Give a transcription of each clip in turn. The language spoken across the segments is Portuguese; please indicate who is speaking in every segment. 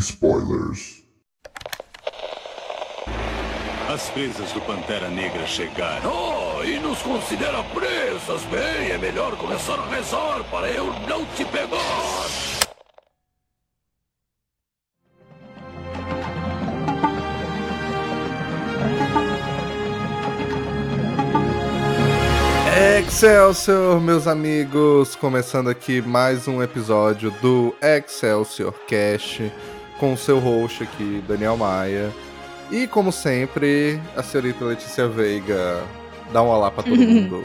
Speaker 1: spoilers.
Speaker 2: As presas do Pantera Negra chegaram.
Speaker 3: Oh, e nos considera presas. Bem, é melhor começar a rezar para eu não te pegar.
Speaker 4: Excelsior, meus amigos! Começando aqui mais um episódio do Excelsior Cast com o seu host aqui, Daniel Maia. E como sempre, a senhorita Letícia Veiga. Dá um olá pra todo mundo.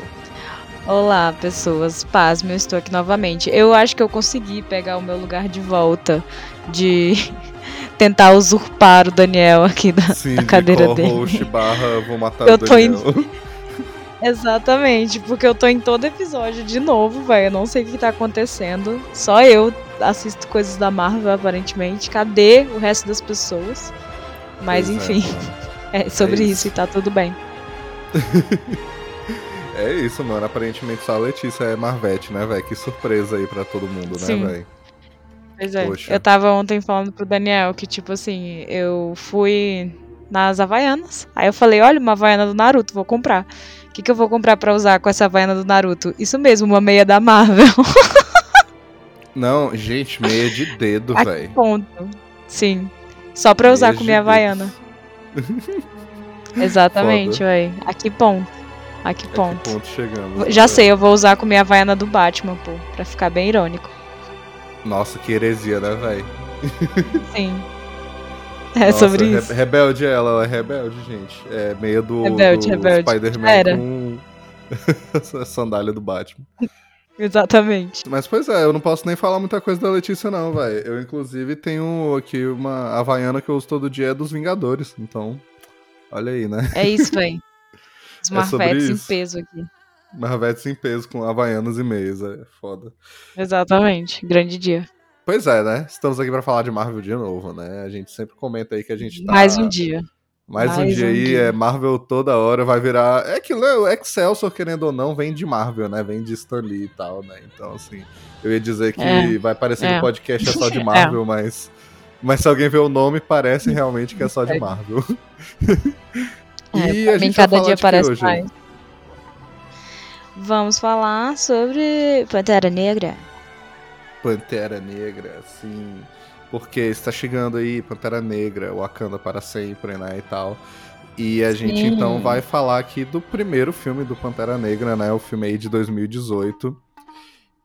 Speaker 5: Olá, pessoas. Pasme, eu estou aqui novamente. Eu acho que eu consegui pegar o meu lugar de volta de tentar usurpar o Daniel aqui da,
Speaker 4: Sim,
Speaker 5: da
Speaker 4: de
Speaker 5: cadeira dele.
Speaker 4: co-host barra vou matar
Speaker 5: Eu
Speaker 4: o
Speaker 5: tô
Speaker 4: Daniel.
Speaker 5: Exatamente, porque eu tô em todo episódio de novo, velho. Eu não sei o que tá acontecendo. Só eu assisto coisas da Marvel, aparentemente. Cadê o resto das pessoas? Mas
Speaker 4: é,
Speaker 5: enfim, é sobre
Speaker 4: É
Speaker 5: isso.
Speaker 4: isso.
Speaker 5: e tá tudo bem.
Speaker 4: É isso, mano. Aparentemente só a Letícia é Marvete, né, velho? Que surpresa aí pra todo mundo,
Speaker 5: Sim.
Speaker 4: né, velho?
Speaker 5: Pois é.
Speaker 4: Poxa.
Speaker 5: Eu tava ontem falando pro Daniel que, tipo assim, eu fui nas Havaianas. Aí eu falei, olha, uma Havaiana do Naruto, vou comprar. O que, que eu vou comprar pra usar com essa Havaiana do Naruto? Isso mesmo, uma meia da Marvel.
Speaker 4: Não, gente, meia de dedo,
Speaker 5: A
Speaker 4: velho.
Speaker 5: que ponto? Sim. Só pra usar
Speaker 4: Meia
Speaker 5: com minha. Havaiana. Exatamente, véi. A que ponto? A que
Speaker 4: É que
Speaker 5: ponto?
Speaker 4: ponto chegamos?
Speaker 5: Já
Speaker 4: né,
Speaker 5: sei, eu vou usar com minha Havaiana do Batman, pô. Pra ficar bem irônico.
Speaker 4: Nossa, que heresia, né, velho?
Speaker 5: Sim. É sobre
Speaker 4: Re-
Speaker 5: isso.
Speaker 4: rebelde ela, ela é rebelde, gente. É meio do,
Speaker 5: Rebelde,
Speaker 4: do
Speaker 5: rebelde.
Speaker 4: Spider-Man com a sandália do Batman.
Speaker 5: Exatamente.
Speaker 4: Mas, pois é, eu não posso nem falar muita coisa da Letícia, não, velho. Eu, inclusive, tenho aqui uma Havaiana que eu uso todo dia, é dos Vingadores. Então, olha aí, né?
Speaker 5: É isso, véi. Os
Speaker 4: É
Speaker 5: marvetes em
Speaker 4: isso.
Speaker 5: peso aqui.
Speaker 4: Marvetes em peso com Havaianas e meias, é foda.
Speaker 5: Exatamente. Grande dia.
Speaker 4: Pois é, né? Estamos aqui pra falar de Marvel de novo, né? A gente sempre comenta aí que a gente tá...
Speaker 5: Mais um dia.
Speaker 4: Mais, um
Speaker 5: Mais
Speaker 4: dia
Speaker 5: um
Speaker 4: aí,
Speaker 5: dia.
Speaker 4: é Marvel toda hora, vai virar. É que né, o Excelsior, querendo ou não, vem de Marvel, né? Vem de Stan Lee e tal, né? Então, assim, eu ia dizer que
Speaker 5: É,
Speaker 4: vai parecer que
Speaker 5: é.
Speaker 4: o podcast é só de Marvel, mas. Mas se alguém vê o nome, parece realmente que é só de Marvel.
Speaker 5: É,
Speaker 4: e a gente
Speaker 5: cada dia parece
Speaker 4: hoje?
Speaker 5: mais. Vamos falar sobre Pantera Negra.
Speaker 4: Pantera Negra, sim. Porque está chegando aí Pantera Negra, Wakanda para sempre, né, e tal. E a gente
Speaker 5: Sim.
Speaker 4: então vai falar aqui do primeiro filme do Pantera Negra, né, o filme aí de 2018.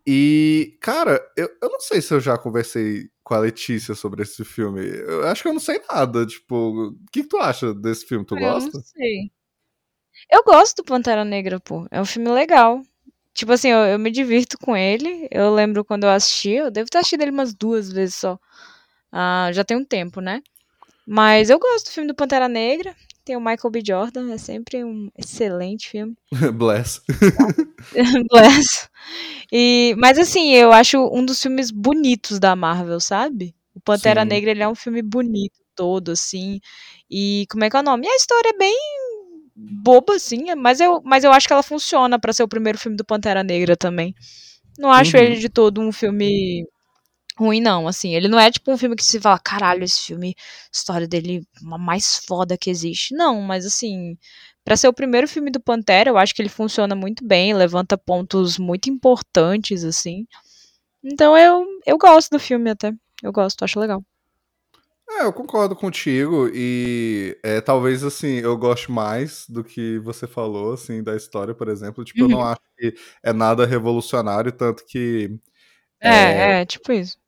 Speaker 4: E, cara, eu, eu não sei se eu já conversei com a Letícia sobre esse filme. Eu acho que eu não sei nada, tipo, o que, que tu acha desse filme? Tu
Speaker 5: Eu
Speaker 4: gosta?
Speaker 5: não sei. Eu gosto do Pantera Negra, pô. É um filme legal. Tipo assim, eu, eu me divirto com ele. Eu lembro quando eu assisti, eu devo ter assistido ele umas duas vezes só. Ah, já tem um tempo, né? Mas eu gosto do filme do Pantera Negra. Tem o Michael B. Jordan, é sempre um excelente filme.
Speaker 4: Bless.
Speaker 5: Bless. E, mas assim, eu acho um dos filmes bonitos da Marvel, sabe? O Pantera
Speaker 4: Sim.
Speaker 5: Negra, ele é um filme bonito todo, assim. E como é que é o nome? E a história é bem boba, assim, mas eu, mas eu acho que ela funciona pra ser o primeiro filme do Pantera Negra também. Não acho
Speaker 4: Uhum.
Speaker 5: ele de todo um filme ruim, não, assim. Ele não é tipo um filme que se fala, caralho, esse filme, história dele é uma mais foda que existe. Não, mas assim, Pra ser o primeiro filme do Pantera, eu acho que ele funciona muito bem, levanta pontos muito importantes, assim. Então eu, eu gosto do filme até. Eu gosto, acho legal.
Speaker 4: É, eu concordo contigo e é, talvez assim eu goste mais do que você falou assim da história, por exemplo. Tipo, eu não acho que é nada revolucionário, tanto que
Speaker 5: É, é, tipo isso.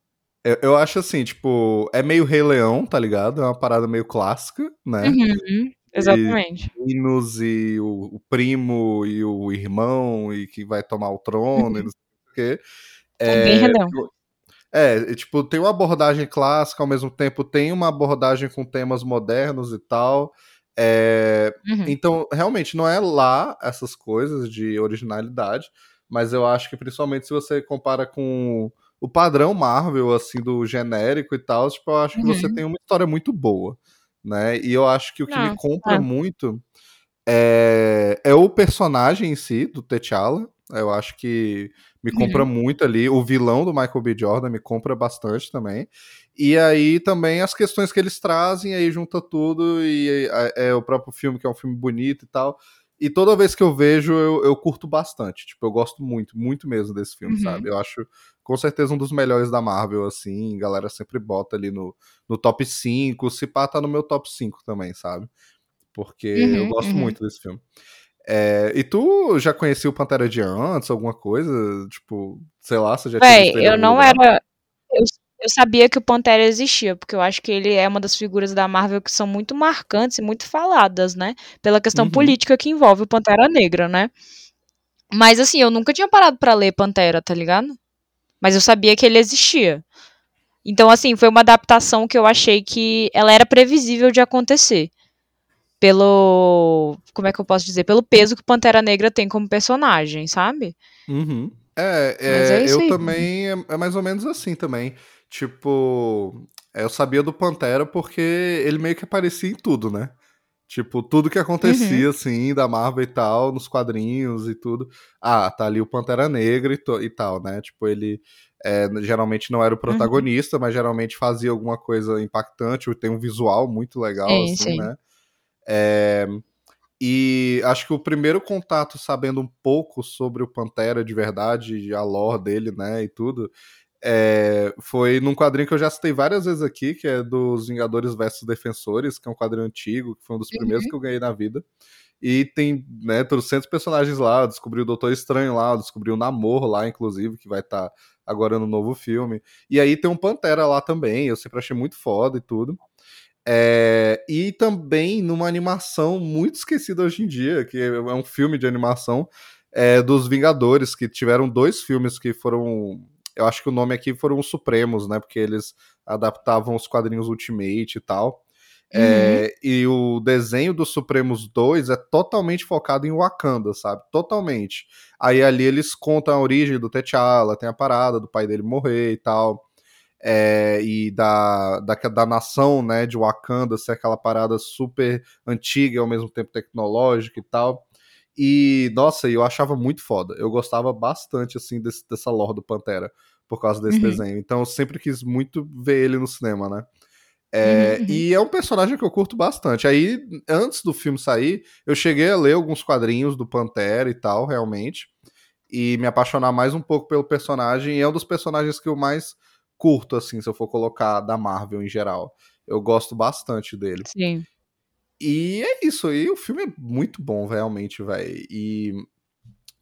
Speaker 4: Eu, eu acho assim, tipo, é meio Rei Leão, tá ligado? É uma parada meio clássica, né?
Speaker 5: Uhum, exatamente.
Speaker 4: Meninos e o, o primo e o irmão e que vai tomar o trono e não sei o quê.
Speaker 5: É bem Rei Leão.
Speaker 4: É, e, tipo, tem uma abordagem clássica, ao mesmo tempo tem uma abordagem com temas modernos e tal. É,
Speaker 5: Uhum.
Speaker 4: Então, realmente, não é lá essas coisas de originalidade, mas eu acho que principalmente se você compara com o padrão Marvel, assim, do genérico e tal, tipo, eu acho que você
Speaker 5: Uhum.
Speaker 4: tem uma história muito boa, né? E eu acho que o que me compra
Speaker 5: é.
Speaker 4: muito é, é o personagem em si, do T'Challa. Eu acho que me compra
Speaker 5: Uhum.
Speaker 4: muito ali. O vilão do Michael B. Jordan me compra bastante também. E aí também as questões que eles trazem, aí junta tudo, e é, é o próprio filme, que é um filme bonito e tal. E toda vez que eu vejo, eu, eu curto bastante. Tipo, eu gosto muito, muito mesmo desse filme,
Speaker 5: Uhum.
Speaker 4: sabe? Eu acho com certeza um dos melhores da Marvel, assim. A galera sempre bota ali no, no top 5. Se pá, tá no meu top 5 também, sabe? Porque eu
Speaker 5: Uhum,
Speaker 4: gosto
Speaker 5: uhum.
Speaker 4: muito desse filme. É, e tu já conhecia o Pantera de antes, alguma coisa? Tipo, sei lá, você já tinha
Speaker 5: Véi,
Speaker 4: em
Speaker 5: eu não
Speaker 4: lugar?
Speaker 5: era. Eu, eu sabia que o Pantera existia, porque eu acho que ele é uma das figuras da Marvel que são muito marcantes e muito faladas, né? Pela questão
Speaker 4: Uhum.
Speaker 5: política que envolve o Pantera Negra, né? Mas assim, eu nunca tinha parado pra ler Pantera, tá ligado? Mas eu sabia que ele existia. Então, assim, foi uma adaptação que eu achei que ela era previsível de acontecer. Pelo. Como é que eu posso dizer? Pelo peso que o Pantera Negra tem como personagem, sabe?
Speaker 4: Uhum. É,
Speaker 5: é
Speaker 4: é, eu
Speaker 5: aí.
Speaker 4: também, é mais ou menos assim também. Tipo, eu sabia do Pantera porque ele meio que aparecia em tudo, né? Tipo, tudo que acontecia,
Speaker 5: Uhum.
Speaker 4: assim, da Marvel e tal, nos quadrinhos e tudo. Ah, tá ali o Pantera Negra e, e tal, né? Tipo, ele é, geralmente não era o
Speaker 5: Uhum.
Speaker 4: protagonista, mas geralmente fazia alguma coisa impactante, tem um visual muito legal,
Speaker 5: Sim,
Speaker 4: assim,
Speaker 5: sim.
Speaker 4: né? É, e acho que o primeiro contato, sabendo um pouco sobre o Pantera de verdade, a lore dele, né, e tudo, é, foi num quadrinho que eu já citei várias vezes aqui, que é dos Vingadores versus Defensores, que é um quadrinho antigo, que foi um dos primeiros
Speaker 5: Uhum.
Speaker 4: que eu ganhei na vida. E tem, né, trocentos personagens lá, descobri o Doutor Estranho lá, descobri o Namor lá, inclusive, que vai estar agora no novo filme. E aí tem um Pantera lá também, eu sempre achei muito foda e tudo. É, e também numa animação muito esquecida hoje em dia, que é um filme de animação é, dos Vingadores, que tiveram dois filmes que foram. Eu acho que o nome aqui foram os Supremos, né? Porque eles adaptavam os quadrinhos Ultimate e tal.
Speaker 5: Uhum.
Speaker 4: É, e o desenho dos Supremos 2 é totalmente focado em Wakanda, sabe? Totalmente. Aí ali eles contam a origem do T'Challa, tem a parada do pai dele morrer e tal é, e da, da, da nação né, de Wakanda ser aquela parada super antiga e ao mesmo tempo tecnológica e tal. E, nossa, eu achava muito foda. Eu gostava bastante, assim, desse, dessa lore do Pantera, por causa desse
Speaker 5: Uhum.
Speaker 4: desenho. Então eu sempre quis muito ver ele no cinema, né? É,
Speaker 5: Uhum.
Speaker 4: E é um personagem que eu curto bastante. Aí, antes do filme sair, eu cheguei a ler alguns quadrinhos do Pantera e tal, realmente. E me apaixonar mais um pouco pelo personagem. E é um dos personagens que eu mais curto, assim, se eu for colocar da Marvel em geral. Eu gosto bastante dele.
Speaker 5: Sim.
Speaker 4: E é isso aí, o filme é muito bom, realmente, velho. E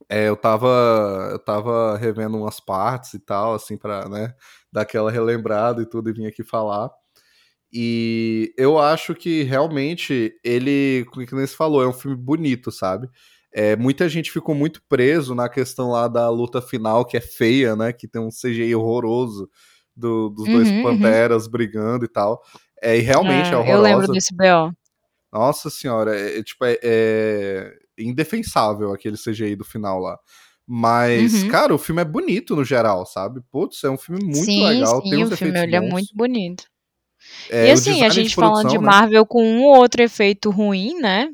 Speaker 4: é, eu tava eu tava revendo umas partes e tal, assim, pra, né, dar aquela relembrada e tudo e vim aqui falar. E eu acho que realmente ele, como que nem se falou, é um filme bonito, sabe? É, muita gente ficou muito preso na questão lá da luta final, que é feia, né? Que tem um CGI horroroso do- dos dois
Speaker 5: Uhum, uhum.
Speaker 4: panteras brigando e tal. É, e realmente é,
Speaker 5: É,
Speaker 4: horrorosa.
Speaker 5: eu lembro desse BO.
Speaker 4: Nossa senhora, é, é, tipo, é, é indefensável aquele CGI do final lá. Mas,
Speaker 5: Uhum.
Speaker 4: cara, o filme é bonito no geral, sabe? Putz, é um filme muito
Speaker 5: sim,
Speaker 4: legal, tem
Speaker 5: sim,
Speaker 4: uns
Speaker 5: o filme ele é muito bonito.
Speaker 4: É,
Speaker 5: e assim, a gente falando de
Speaker 4: né?
Speaker 5: Marvel com um ou outro efeito ruim, né?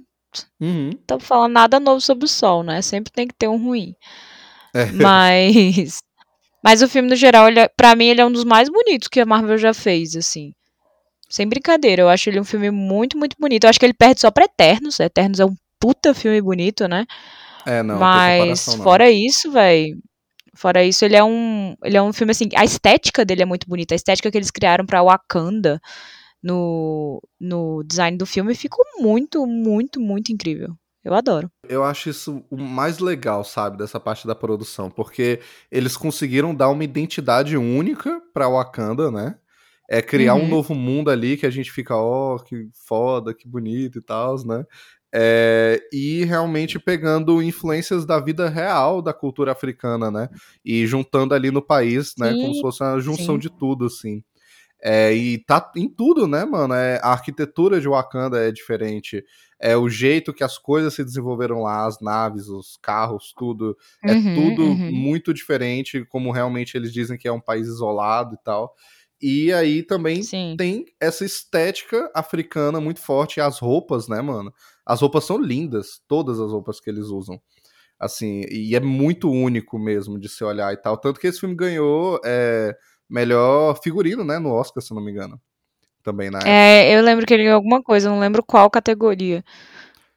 Speaker 4: Uhum.
Speaker 5: Não tô falando nada novo sobre o sol, né? Sempre tem que ter um ruim.
Speaker 4: É.
Speaker 5: Mas. Mas o filme, no geral, ele é, pra mim, ele é um dos mais bonitos que a Marvel já fez, assim. Sem brincadeira, eu acho ele um filme muito, muito bonito. Eu acho que ele perde só pra Eternos. Eternos é um puta filme bonito, né?
Speaker 4: É, não,
Speaker 5: Mas
Speaker 4: não.
Speaker 5: fora isso, velho. Fora isso, ele é um. Ele é um filme assim. A estética dele é muito bonita. A estética que eles criaram pra Wakanda no, no design do filme ficou muito, muito, muito incrível. Eu adoro.
Speaker 4: Eu acho isso o mais legal, sabe, dessa parte da produção, porque eles conseguiram dar uma identidade única pra Wakanda, né? É criar um
Speaker 5: Uhum.
Speaker 4: novo mundo ali que a gente fica, ó, que foda, que bonito e tal, né? É, e realmente pegando influências da vida real da cultura africana, né? E juntando ali no país, né?
Speaker 5: Sim,
Speaker 4: Como se fosse uma junção
Speaker 5: sim.
Speaker 4: de tudo, assim. É, e tá em tudo, né, mano? É, a arquitetura de Wakanda é diferente. É o jeito que as coisas se desenvolveram lá, as naves, os carros, tudo. É
Speaker 5: Uhum,
Speaker 4: tudo
Speaker 5: uhum.
Speaker 4: muito diferente, como realmente eles dizem que é um país isolado e tal. E aí também
Speaker 5: Sim.
Speaker 4: tem essa estética africana muito forte. As roupas, né, mano? As roupas são lindas, todas as roupas que eles usam. Assim, e é muito único mesmo de se olhar e tal. Tanto que esse filme ganhou é, melhor figurino, né, no Oscar, se não me engano. Também na época.
Speaker 5: É, eu lembro que ele ganhou alguma coisa, não lembro qual categoria.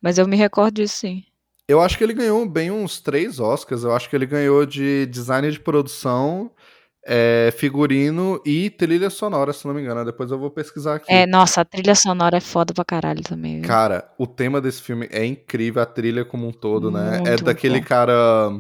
Speaker 5: Mas eu me recordo disso, sim.
Speaker 4: Eu acho que ele ganhou bem uns três Oscars. Eu acho que ele ganhou de design de produção, é, figurino e trilha sonora, se não me engano. Depois eu vou pesquisar aqui.
Speaker 5: É, nossa, a trilha sonora é foda pra caralho também, viu?
Speaker 4: Cara, o tema desse filme é incrível, a trilha como um todo, né?
Speaker 5: Muito,
Speaker 4: é daquele cara.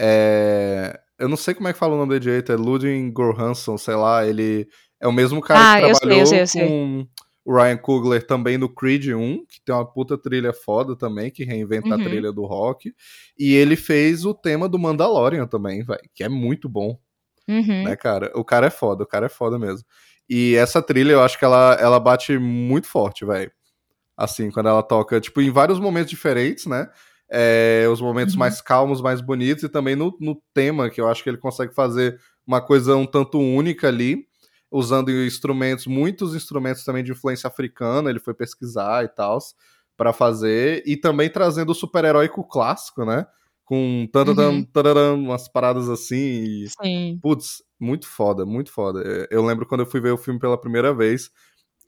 Speaker 4: é, Eu não sei como é que fala o nome dele direito, é Ludwig Göransson, sei lá. Ele é o mesmo cara
Speaker 5: Ah,
Speaker 4: que
Speaker 5: eu sei,
Speaker 4: trabalhou
Speaker 5: eu sei, eu sei.
Speaker 4: com o Ryan Coogler também no Creed 1, que tem uma puta trilha foda também, que reinventa a
Speaker 5: Uhum.
Speaker 4: trilha do rock. E ele fez o tema do Mandalorian também, velho, que é muito bom
Speaker 5: Uhum.
Speaker 4: né, cara? O cara é foda, o cara é foda mesmo. E essa trilha, eu acho que ela, ela bate muito forte, velho. Assim, quando ela toca, tipo, em vários momentos diferentes, né? É, os momentos
Speaker 5: Uhum.
Speaker 4: mais calmos, mais bonitos, e também no, no tema, que eu acho que ele consegue fazer uma coisa um tanto única ali, usando instrumentos, muitos instrumentos também de influência africana, ele foi pesquisar e tal, para fazer, e também trazendo o super-heróico clássico, né? Com tadadam,
Speaker 5: Uhum.
Speaker 4: tadadam, umas paradas assim, e
Speaker 5: Sim.
Speaker 4: Putz, muito foda, muito foda. É, Eu lembro quando eu fui ver o filme pela primeira vez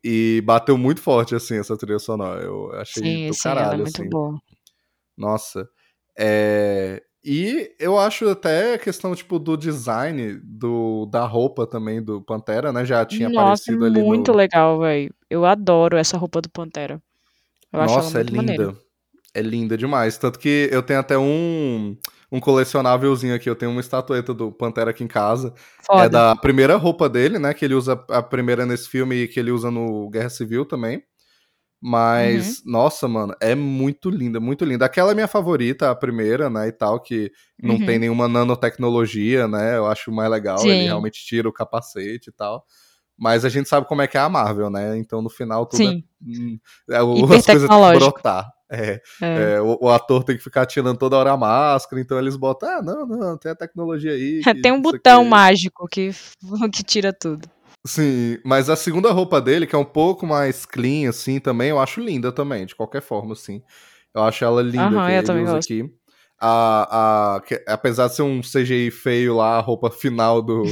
Speaker 4: e bateu muito forte, assim, essa trilha sonora. Eu achei
Speaker 5: Sim,
Speaker 4: do
Speaker 5: sim, é
Speaker 4: caralho,
Speaker 5: muito
Speaker 4: assim.
Speaker 5: boa.
Speaker 4: Nossa. É, E eu acho até a questão, tipo, do design do... da roupa também do Pantera, né? Já tinha
Speaker 5: Nossa, é
Speaker 4: aparecido ali
Speaker 5: muito
Speaker 4: no...
Speaker 5: legal, velho. Eu adoro essa roupa do Pantera. Eu acho ela
Speaker 4: Nossa, é
Speaker 5: muito maneira.
Speaker 4: É linda demais. Tanto que eu tenho até um, um colecionávelzinho aqui. Eu tenho uma estatueta do Pantera aqui em casa. É
Speaker 5: Foda.
Speaker 4: da primeira roupa dele, né? Que ele usa a primeira nesse filme e que ele usa no Guerra Civil também. Mas,
Speaker 5: Uhum.
Speaker 4: nossa, mano, é muito linda, muito linda. Aquela é minha favorita, a primeira, né? E tal, que não
Speaker 5: Uhum.
Speaker 4: tem nenhuma nanotecnologia, né? Eu acho mais legal. Ele
Speaker 5: Sim.
Speaker 4: realmente tira o capacete e tal. Mas a gente sabe como é que é a Marvel, né? Então no final tudo
Speaker 5: Sim.
Speaker 4: é. hum, é, o- as coisas brotar. É,
Speaker 5: É.
Speaker 4: é, o, o ator tem que ficar tirando toda hora a máscara, então eles botam, ah, não, não, tem a tecnologia aí. que
Speaker 5: Tem um botão
Speaker 4: quê."
Speaker 5: mágico que, que tira tudo.
Speaker 4: Sim, mas a segunda roupa dele, que é um pouco mais clean, assim, também, eu acho linda também, de qualquer forma, assim. Eu acho ela linda
Speaker 5: Aham,
Speaker 4: que
Speaker 5: eu
Speaker 4: ele
Speaker 5: também
Speaker 4: usa
Speaker 5: gosto.
Speaker 4: aqui. A, a, que- apesar de ser um CGI feio lá, a roupa final do,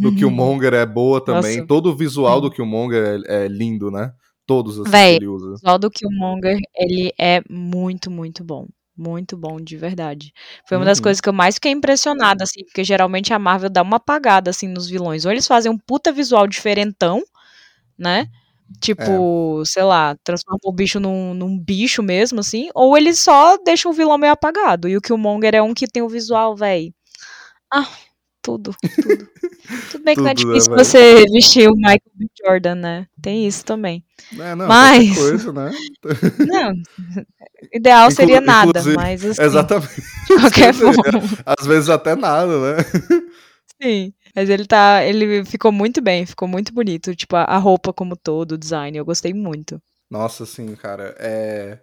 Speaker 4: do Killmonger é boa também.
Speaker 5: Nossa,
Speaker 4: Todo o visual do Killmonger é, é lindo, né? Todos, assim, que
Speaker 5: Véi,
Speaker 4: ele usa.
Speaker 5: visual do Killmonger, ele é muito, muito bom. Muito bom, de verdade. Foi uma das
Speaker 4: Uhum.
Speaker 5: coisas que eu mais fiquei impressionada, assim, porque geralmente a Marvel dá uma apagada, assim, nos vilões. Ou eles fazem um puta visual diferentão, né?
Speaker 4: É.
Speaker 5: Tipo, sei lá, transforma o bicho num, num bicho mesmo, assim. Ou eles só deixam o vilão meio apagado. E o Killmonger é um que tem o visual, véi. Ah, tudo, tudo. Tudo bem que não é
Speaker 4: né,
Speaker 5: difícil
Speaker 4: velho?
Speaker 5: você vestir o Michael B. Jordan, né? Tem isso também.
Speaker 4: É, não,
Speaker 5: Mas-
Speaker 4: coisa, né?
Speaker 5: Não, ideal
Speaker 4: Inclu-
Speaker 5: seria nada, mas assim,
Speaker 4: Exatamente.
Speaker 5: de qualquer forma.
Speaker 4: Às vezes até nada, né?
Speaker 5: Sim. Mas ele tá. Ele ficou muito bem, ficou muito bonito. Tipo, a roupa como todo, o design, eu gostei muito.
Speaker 4: Nossa, sim, cara. É...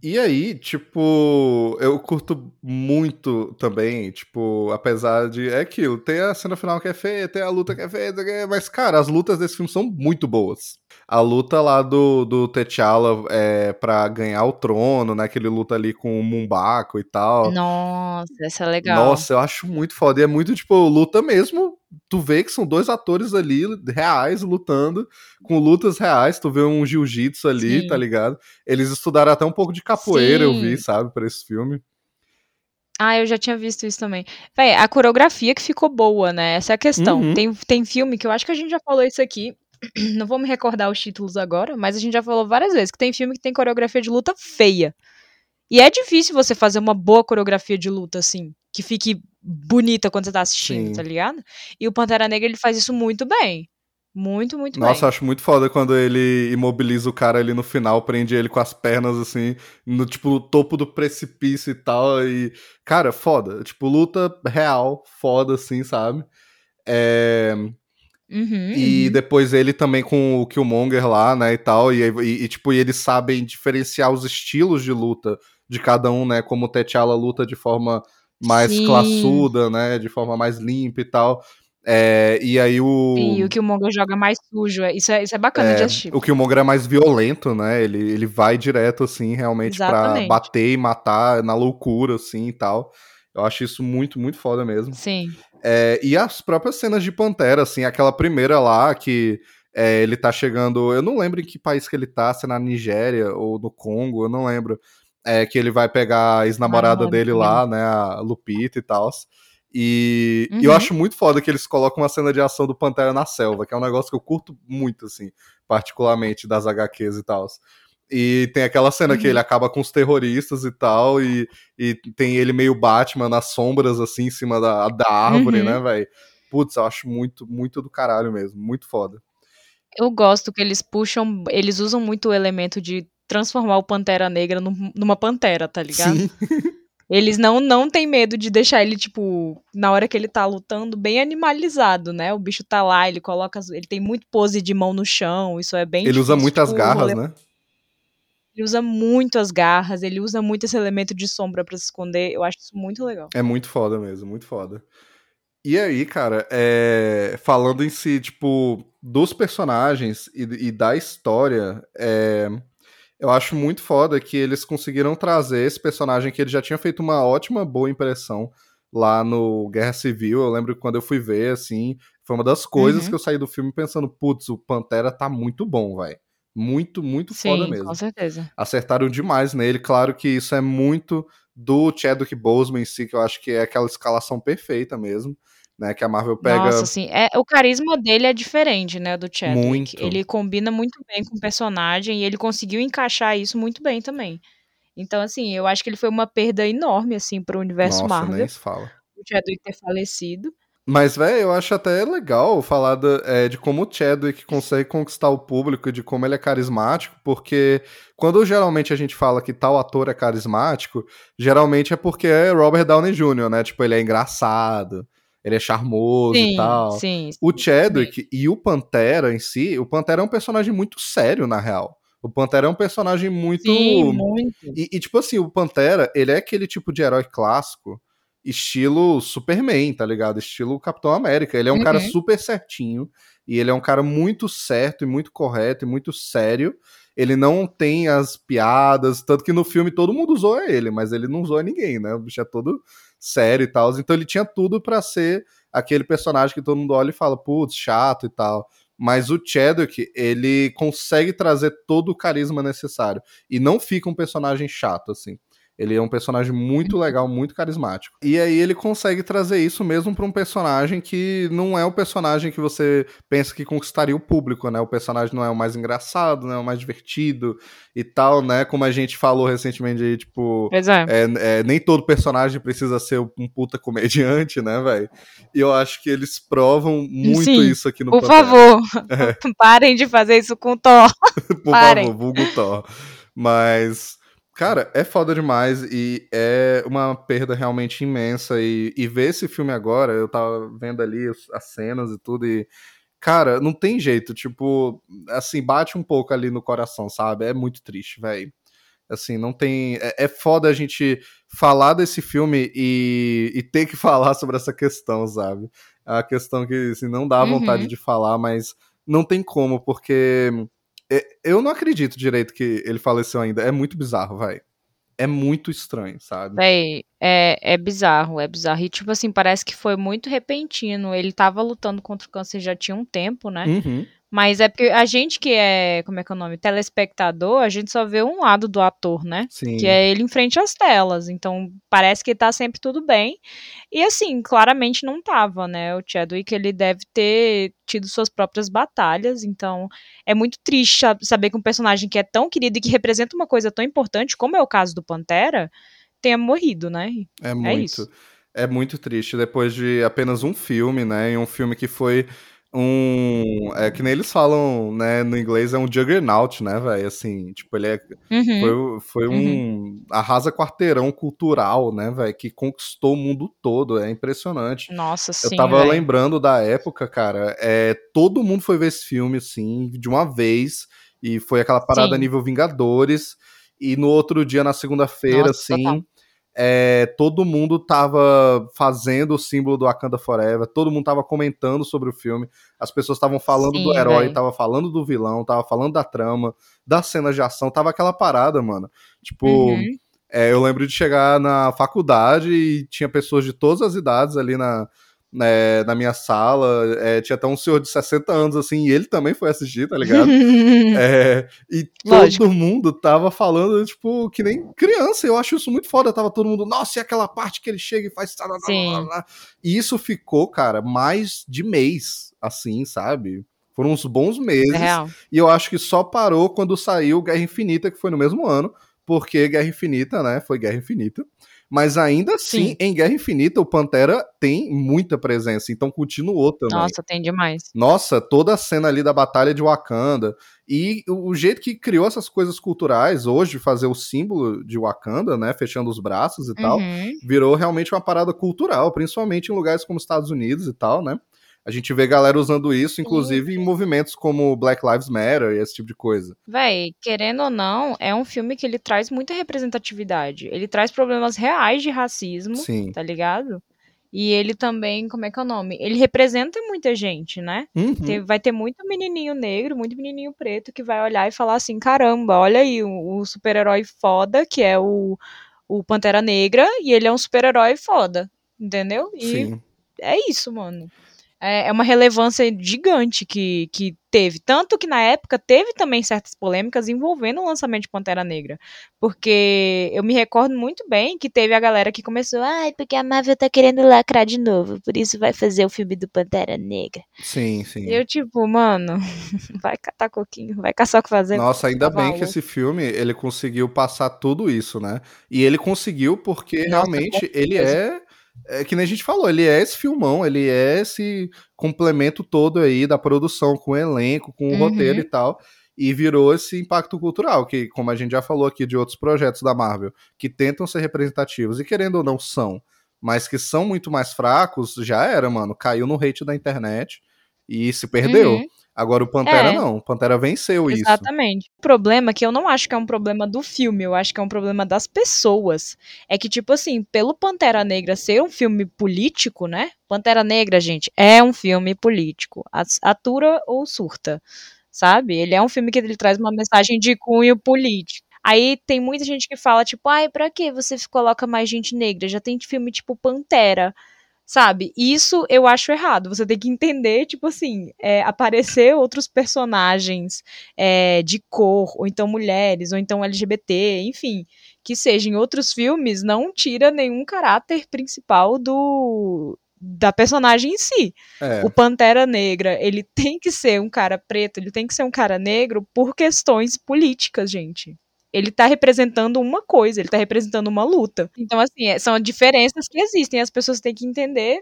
Speaker 4: E aí, tipo, eu curto muito também, tipo, apesar de. É aquilo, tem a cena final que é feia, tem a luta que é feia, mas, cara, as lutas desse filme são muito boas. A luta lá do, do T'Challa é, pra ganhar o trono, né? Que ele luta ali com o Mumbaco e tal.
Speaker 5: Nossa, essa é legal.
Speaker 4: Nossa, eu acho muito foda. E é muito, tipo, luta mesmo. Tu vê que são dois atores ali, reais, lutando, com lutas reais. Tu vê um jiu-jitsu ali,
Speaker 5: Sim.
Speaker 4: tá ligado? Eles estudaram até um pouco de capoeira, eu
Speaker 5: Sim.
Speaker 4: vi, sabe, pra esse filme.
Speaker 5: Ah, eu já tinha visto isso também. Véi, a coreografia que ficou boa, né? Essa é a questão.
Speaker 4: Uhum.
Speaker 5: Tem, tem filme que eu acho que a gente já falou isso aqui. Não vou me recordar os títulos agora, mas a gente já falou várias vezes que tem filme que tem coreografia de luta feia. E é difícil você fazer uma boa coreografia de luta, assim, que fique bonita quando você tá assistindo,
Speaker 4: Sim.
Speaker 5: tá ligado? E o Pantera Negra, ele faz isso muito bem. Muito, muito
Speaker 4: Nossa,
Speaker 5: bem.
Speaker 4: acho muito foda quando ele imobiliza o cara ali no final, prende ele com as pernas, assim, no, tipo, topo do precipício e tal. E, cara, foda. Tipo, luta real, foda, assim, sabe? É,
Speaker 5: Uhum,
Speaker 4: E
Speaker 5: uhum.
Speaker 4: depois ele também com o Killmonger lá, né, e tal, e, e, e, tipo, e eles sabem diferenciar os estilos de luta de cada um, né, como o T'Challa luta de forma mais
Speaker 5: Sim.
Speaker 4: classuda, né, de forma mais limpa e tal. É, e aí o...
Speaker 5: Sim, o Killmonger joga mais sujo, é- isso é, isso é bacana de
Speaker 4: É,
Speaker 5: assistir.
Speaker 4: o Killmonger é mais violento, né, ele, ele vai direto, assim, realmente pra
Speaker 5: Exatamente.
Speaker 4: bater e matar na loucura, assim, e tal. Eu acho isso muito, muito foda mesmo.
Speaker 5: Sim.
Speaker 4: É, e as próprias cenas de Pantera, assim, aquela primeira lá que é, ele tá chegando. Eu não lembro em que país que ele tá, se é na Nigéria ou no Congo, eu não lembro. É, que ele vai pegar a ex-namorada
Speaker 5: Ah,
Speaker 4: dele lá, né, a Lupita e tal. E, e eu
Speaker 5: Uhum.
Speaker 4: acho muito foda que eles colocam uma cena de ação do Pantera na selva, que é um negócio que eu curto muito, assim, particularmente das HQs e tal. E tem aquela cena que
Speaker 5: Uhum.
Speaker 4: ele acaba com os terroristas e tal, e, e tem ele meio Batman nas sombras, assim, em cima da, da árvore,
Speaker 5: Uhum.
Speaker 4: né, velho? Putz, eu acho muito, muito do caralho mesmo, muito foda.
Speaker 5: Eu gosto que eles puxam, eles usam muito o elemento de transformar o Pantera Negra num- numa pantera, tá ligado?
Speaker 4: Sim,
Speaker 5: Eles não não tem medo de deixar ele tipo na hora que ele tá lutando bem animalizado, né? O bicho tá lá, ele coloca, ele tem muito pose de mão no chão, isso é bem
Speaker 4: ele usa
Speaker 5: difícil,
Speaker 4: muitas
Speaker 5: tipo,
Speaker 4: garras, né?
Speaker 5: Ele usa muito as garras, ele usa muito esse elemento de sombra pra se esconder. Eu acho isso muito legal.
Speaker 4: É muito foda mesmo, muito foda. E aí, cara, é, falando em si, tipo, dos personagens e, e da história, é, eu acho muito foda que eles conseguiram trazer esse personagem que ele já tinha feito uma ótima, boa impressão lá no Guerra Civil. Eu lembro que quando eu fui ver, assim, foi uma das coisas
Speaker 5: Uhum.
Speaker 4: que eu saí do filme pensando, putz, o Pantera tá muito bom, vai. Muito, muito foda
Speaker 5: Sim,
Speaker 4: mesmo
Speaker 5: com certeza.
Speaker 4: acertaram demais nele. Claro que isso é muito do Chadwick Boseman em si, que eu acho que é aquela escalação perfeita mesmo, né? Que a Marvel pega
Speaker 5: Nossa, assim, é, o carisma dele é diferente, né, do Chadwick.
Speaker 4: Muito.
Speaker 5: Ele combina muito bem com o personagem e ele conseguiu encaixar isso muito bem também. Então, assim, eu acho que ele foi uma perda enorme, assim, pro universo
Speaker 4: Nossa,
Speaker 5: Marvel,
Speaker 4: nem se fala.
Speaker 5: o Chadwick ter falecido.
Speaker 4: Mas, velho, eu acho até legal falar da- é, de como o Chadwick consegue conquistar o público e de como ele é carismático, porque quando geralmente a gente fala que tal ator é carismático, geralmente é porque é Robert Downey Jr., né? Tipo, ele é engraçado, ele é charmoso e
Speaker 5: Sim,
Speaker 4: tal.
Speaker 5: sim.
Speaker 4: O Chadwick e o Pantera em si, o Pantera é um personagem muito sério, na real. O Pantera é um personagem muito.
Speaker 5: Sim, muito.
Speaker 4: E, e, tipo assim, o Pantera, ele é aquele tipo de herói clássico, estilo Superman, tá ligado? Estilo Capitão América. Ele é um cara
Speaker 5: Uhum.
Speaker 4: super certinho. E ele é um cara muito certo e muito correto e muito sério. Ele não tem as piadas, tanto que no filme todo mundo usou ele, mas ele não usou ninguém, né? O bicho é todo sério e tal. Então ele tinha tudo pra ser aquele personagem que todo mundo olha e fala, putz, chato e tal. Mas o Chadwick, ele consegue trazer todo o carisma necessário. E não fica um personagem chato, assim. Ele é um personagem muito legal, muito carismático. E aí ele consegue trazer isso mesmo para um personagem que não é o personagem que você pensa que conquistaria o público, né? O personagem não é o mais engraçado, não é o mais divertido e tal, né? Como a gente falou recentemente aí, tipo,
Speaker 5: Pois é.
Speaker 4: é, é, nem todo personagem precisa ser um puta comediante, né, velho? E eu acho que eles provam muito
Speaker 5: Sim,
Speaker 4: isso aqui no
Speaker 5: Por
Speaker 4: Pantera.
Speaker 5: favor, parem de fazer isso com o Thor.
Speaker 4: Por
Speaker 5: parem.
Speaker 4: favor, vulgo Thor. Mas, cara, é foda demais e é uma perda realmente imensa. E, e ver esse filme agora, eu tava vendo ali os- as cenas e tudo, e. Cara, não tem jeito, tipo, assim, bate um pouco ali no coração, sabe? É muito triste, velho. Assim, não tem. É, é foda a gente falar desse filme e, e ter que falar sobre essa questão, sabe? É uma questão que assim, não dá vontade
Speaker 5: Uhum.
Speaker 4: de falar, mas não tem como, porque eu não acredito direito que ele faleceu ainda. É muito bizarro, vai. É muito estranho, sabe?
Speaker 5: Véi, é, é bizarro, é bizarro. E, tipo assim, parece que foi muito repentino. Ele tava lutando contra o câncer já tinha um tempo, né?
Speaker 4: Uhum.
Speaker 5: Mas é porque a gente que é, como é que é o nome? Telespectador, a gente só vê um lado do ator, né?
Speaker 4: Sim.
Speaker 5: Que é ele em frente às telas. Então, parece que tá sempre tudo bem. E assim, claramente não tava, né? O Chadwick, ele deve ter tido suas próprias batalhas. Então, é muito triste sa- saber que um personagem que é tão querido e que representa uma coisa tão importante, como é o caso do Pantera, tenha morrido, né?
Speaker 4: É muito.
Speaker 5: isso.
Speaker 4: É muito triste. Depois de apenas um filme, né? E um filme que foi um. É que nem eles falam, né? No inglês é um juggernaut, né, velho? Assim, tipo, ele é.
Speaker 5: Uhum.
Speaker 4: Foi, foi um. Arrasa quarteirão cultural, né, velho? Que conquistou o mundo todo. É impressionante.
Speaker 5: Nossa, sim.
Speaker 4: Eu tava
Speaker 5: véi.
Speaker 4: lembrando da época, cara. É, todo mundo foi ver esse filme, assim, de uma vez. E foi aquela parada
Speaker 5: Sim.
Speaker 4: nível Vingadores. E no outro dia, na segunda-feira,
Speaker 5: Nossa, total.
Speaker 4: É, todo mundo tava fazendo o símbolo do Wakanda Forever, todo mundo tava comentando sobre o filme, as pessoas estavam falando do
Speaker 5: Sim,
Speaker 4: herói,
Speaker 5: véi.
Speaker 4: tava falando do vilão, tava falando da trama, das cenas de ação, tava aquela parada, mano. Tipo,
Speaker 5: Uhum.
Speaker 4: é, eu lembro de chegar na faculdade e tinha pessoas de todas as idades ali na, né, na minha sala. é, tinha até um senhor de 60 anos, assim, e ele também foi assistir, tá ligado? É, e
Speaker 5: Lógico.
Speaker 4: todo mundo tava falando, tipo, que nem criança. Eu acho isso muito foda. Tava todo mundo, nossa, e aquela parte que ele chega e faz.
Speaker 5: Sim.
Speaker 4: E isso ficou, cara, mais de mês, assim, sabe? Foram uns bons meses.
Speaker 5: É.
Speaker 4: E eu acho que só parou quando saiu Guerra Infinita, que foi no mesmo ano, porque Guerra Infinita, né? Foi Guerra Infinita. Mas ainda assim,
Speaker 5: Sim.
Speaker 4: em Guerra Infinita, o Pantera tem muita presença, então continuou também.
Speaker 5: Nossa, tem demais.
Speaker 4: Nossa, toda a cena ali da batalha de Wakanda e o jeito que criou essas coisas culturais hoje, fazer o símbolo de Wakanda, né, fechando os braços e tal,
Speaker 5: Uhum.
Speaker 4: virou realmente uma parada cultural, principalmente em lugares como Estados Unidos e tal, né? A gente vê galera usando isso, inclusive em movimentos como Black Lives Matter e esse tipo de coisa.
Speaker 5: Véi, querendo ou não, é um filme que ele traz muita representatividade. Ele traz problemas reais de racismo,
Speaker 4: Sim.
Speaker 5: tá ligado? E ele também, como é que é o nome? Ele representa muita gente, né?
Speaker 4: Uhum.
Speaker 5: Tem- vai ter muito menininho negro, muito menininho preto que vai olhar e falar assim: caramba, olha aí o, o super-herói foda, que é o, o Pantera Negra, e ele é um super-herói foda, entendeu? E
Speaker 4: Sim.
Speaker 5: é isso, mano. É, é uma relevância gigante que, que teve. Tanto que na época teve também certas polêmicas envolvendo o lançamento de Pantera Negra. Porque eu me recordo muito bem que teve a galera que começou, ai, porque a Marvel tá querendo lacrar de novo, por isso vai fazer o filme do Pantera Negra.
Speaker 4: Sim, sim.
Speaker 5: E eu, tipo, mano, vai catar coquinho, vai caçar o que fazer.
Speaker 4: Nossa, ainda bem que esse filme ele conseguiu passar tudo isso, né? E ele conseguiu porque
Speaker 5: Nossa,
Speaker 4: realmente ele é, é que nem a gente falou, ele é esse filmão, ele é esse complemento todo aí da produção com o elenco, com o
Speaker 5: Uhum.
Speaker 4: roteiro e tal. E virou esse impacto cultural, que, como a gente já falou aqui de outros projetos da Marvel, que tentam ser representativos, e querendo ou não são, mas que são muito mais fracos, já era, mano. Caiu no hate da internet e se perdeu.
Speaker 5: Uhum.
Speaker 4: Agora o Pantera
Speaker 5: É.
Speaker 4: não, o Pantera venceu isso.
Speaker 5: Exatamente. O problema que eu não acho que é um problema do filme, eu acho que é um problema das pessoas. É que, tipo assim, pelo Pantera Negra ser um filme político, né? Pantera Negra, gente, é um filme político. Atura ou surta, sabe? Ele é um filme que ele traz uma mensagem de cunho político. Aí tem muita gente que fala, tipo, ai, pra que você coloca mais gente negra? Já tem filme tipo Pantera. Sabe? Isso eu acho errado. Você tem que entender, tipo assim, é, aparecer outros personagens é, de cor, ou então mulheres, ou então LGBT, enfim, que seja em outros filmes, não tira nenhum caráter principal do da personagem em si.
Speaker 4: É.
Speaker 5: O Pantera Negra, ele tem que ser um cara preto, ele tem que ser um cara negro por questões políticas, gente. Ele tá representando uma coisa, ele tá representando uma luta. Então, assim, é- são diferenças que existem, as pessoas têm que entender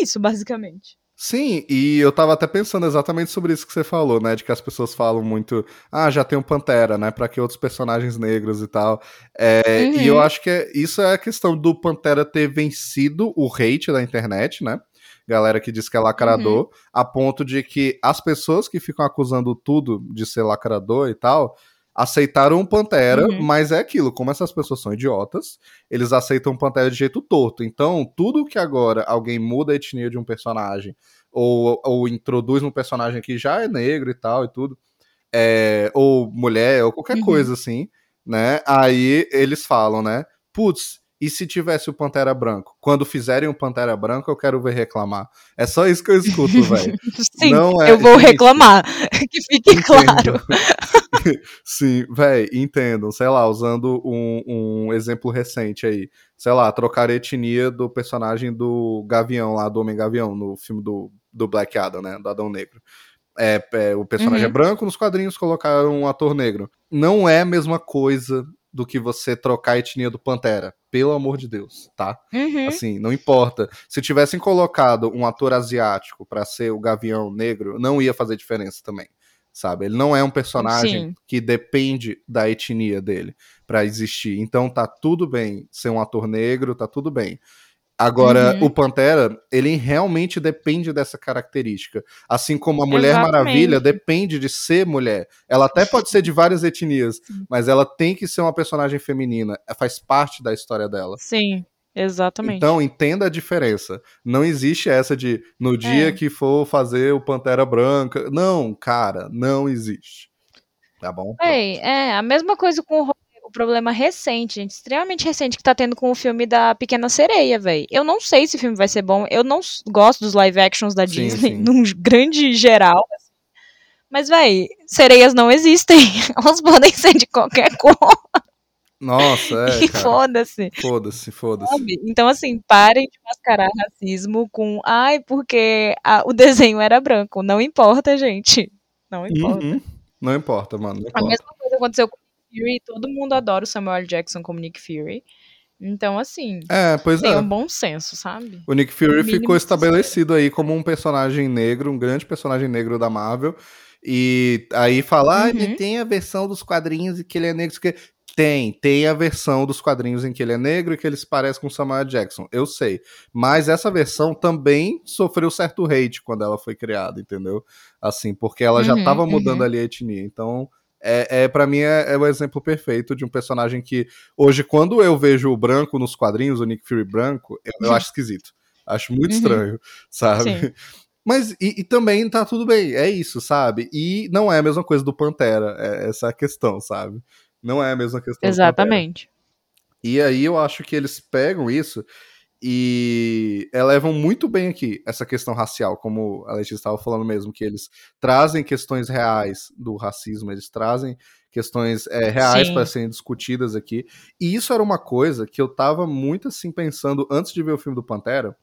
Speaker 5: isso, basicamente.
Speaker 4: Sim, e eu tava até pensando exatamente sobre isso que você falou, né? De que as pessoas falam muito, ah, já tem um Pantera, né? Pra que outros personagens negros e tal. É,
Speaker 5: Uhum.
Speaker 4: E eu acho que é- isso é a questão do Pantera ter vencido o hate da internet, né? Galera que diz que é lacrador,
Speaker 5: Uhum.
Speaker 4: a ponto de que as pessoas que ficam acusando tudo de ser lacrador e tal, aceitaram o Pantera,
Speaker 5: Uhum.
Speaker 4: mas é aquilo, como essas pessoas são idiotas, eles aceitam o Pantera de jeito torto. Então, tudo que agora alguém muda a etnia de um personagem, ou, ou introduz um personagem que já é negro e tal e tudo, é, ou mulher, ou qualquer
Speaker 5: Uhum.
Speaker 4: coisa assim, né? Aí eles falam, né? Putz, e se tivesse o Pantera Branco? Quando fizerem o Pantera Branco, eu quero ver reclamar. É só isso que eu escuto, velho.
Speaker 5: Sim,
Speaker 4: Não é-
Speaker 5: eu vou reclamar, que fique claro.
Speaker 4: Sim, véi, entendam, sei lá, usando um, um exemplo recente aí, sei lá, trocar a etnia do personagem do Gavião lá, do Homem Gavião, no filme do, do Black Adam, né, do Adão Negro. É, é, o personagem
Speaker 5: Uhum.
Speaker 4: é branco, nos quadrinhos colocaram um ator negro. Não é a mesma coisa do que você trocar a etnia do Pantera. Pelo amor de Deus, tá?
Speaker 5: Uhum.
Speaker 4: Assim, não importa. Se tivessem colocado um ator asiático para ser o Gavião Negro, não ia fazer diferença também. Sabe? Ele não é um personagem
Speaker 5: Sim.
Speaker 4: que depende da etnia dele para existir. Então tá tudo bem ser um ator negro, tá tudo bem. Agora,
Speaker 5: Uhum.
Speaker 4: o Pantera, ele realmente depende dessa característica. Assim como a Mulher
Speaker 5: Exatamente.
Speaker 4: Maravilha depende de ser mulher. Ela até pode ser de várias etnias, mas ela tem que ser uma personagem feminina. Faz parte da história dela.
Speaker 5: Sim, exatamente.
Speaker 4: Então, entenda a diferença. Não existe essa de no dia
Speaker 5: É.
Speaker 4: que for fazer o Pantera Branca. Não, cara, não existe. Tá bom?
Speaker 5: Ei, é, a mesma coisa com o, o problema recente, gente, extremamente recente, que tá tendo com o filme da Pequena Sereia, velho. Eu não sei se o filme vai ser bom, eu não gosto dos live actions da
Speaker 4: Sim,
Speaker 5: Disney,
Speaker 4: sim.
Speaker 5: num grande geral, assim. Mas, véi, sereias não existem. Elas podem ser de qualquer cor.
Speaker 4: Nossa, é,
Speaker 5: e foda-se.
Speaker 4: Foda-se, foda-se.
Speaker 5: Então, assim, parem de mascarar racismo com. Ai, porque a- o desenho era branco. Não importa, gente. Não importa.
Speaker 4: Uhum. Não importa, mano. Não
Speaker 5: A
Speaker 4: importa.
Speaker 5: mesma coisa aconteceu com o Nick Fury. Todo mundo adora o Samuel. Jackson como Nick Fury. Então, assim,
Speaker 4: É, pois é.
Speaker 5: tenha um bom senso, sabe?
Speaker 4: O Nick Fury
Speaker 5: mínimo
Speaker 4: ficou estabelecido aí como um personagem negro, um grande personagem negro da Marvel. E aí fala, ah,
Speaker 5: Uhum.
Speaker 4: tem a versão dos quadrinhos em que ele é negro. Que... Tem, tem a versão dos quadrinhos em que ele é negro e que ele se parece com o Samuel Jackson, eu sei. Mas essa versão também sofreu certo hate quando ela foi criada, entendeu? Assim, porque ela já
Speaker 5: Uhum,
Speaker 4: tava mudando
Speaker 5: uhum.
Speaker 4: ali a etnia. Então, é, é para mim é, é o exemplo perfeito de um personagem que hoje quando eu vejo o branco nos quadrinhos, o Nick Fury branco, eu, eu acho esquisito. Acho muito
Speaker 5: Uhum.
Speaker 4: estranho, sabe?
Speaker 5: Sim.
Speaker 4: Mas e, e também tá tudo bem, é isso, sabe? E não é a mesma coisa do Pantera, é essa a questão, sabe? Não é a mesma questão.
Speaker 5: Exatamente.
Speaker 4: E aí eu acho que eles pegam isso e elevam muito bem aqui essa questão racial, como a Letícia estava falando mesmo, que eles trazem questões reais do racismo, eles trazem questões é, reais para serem discutidas aqui. E isso era uma coisa que eu tava muito assim pensando antes de ver o filme do Pantera,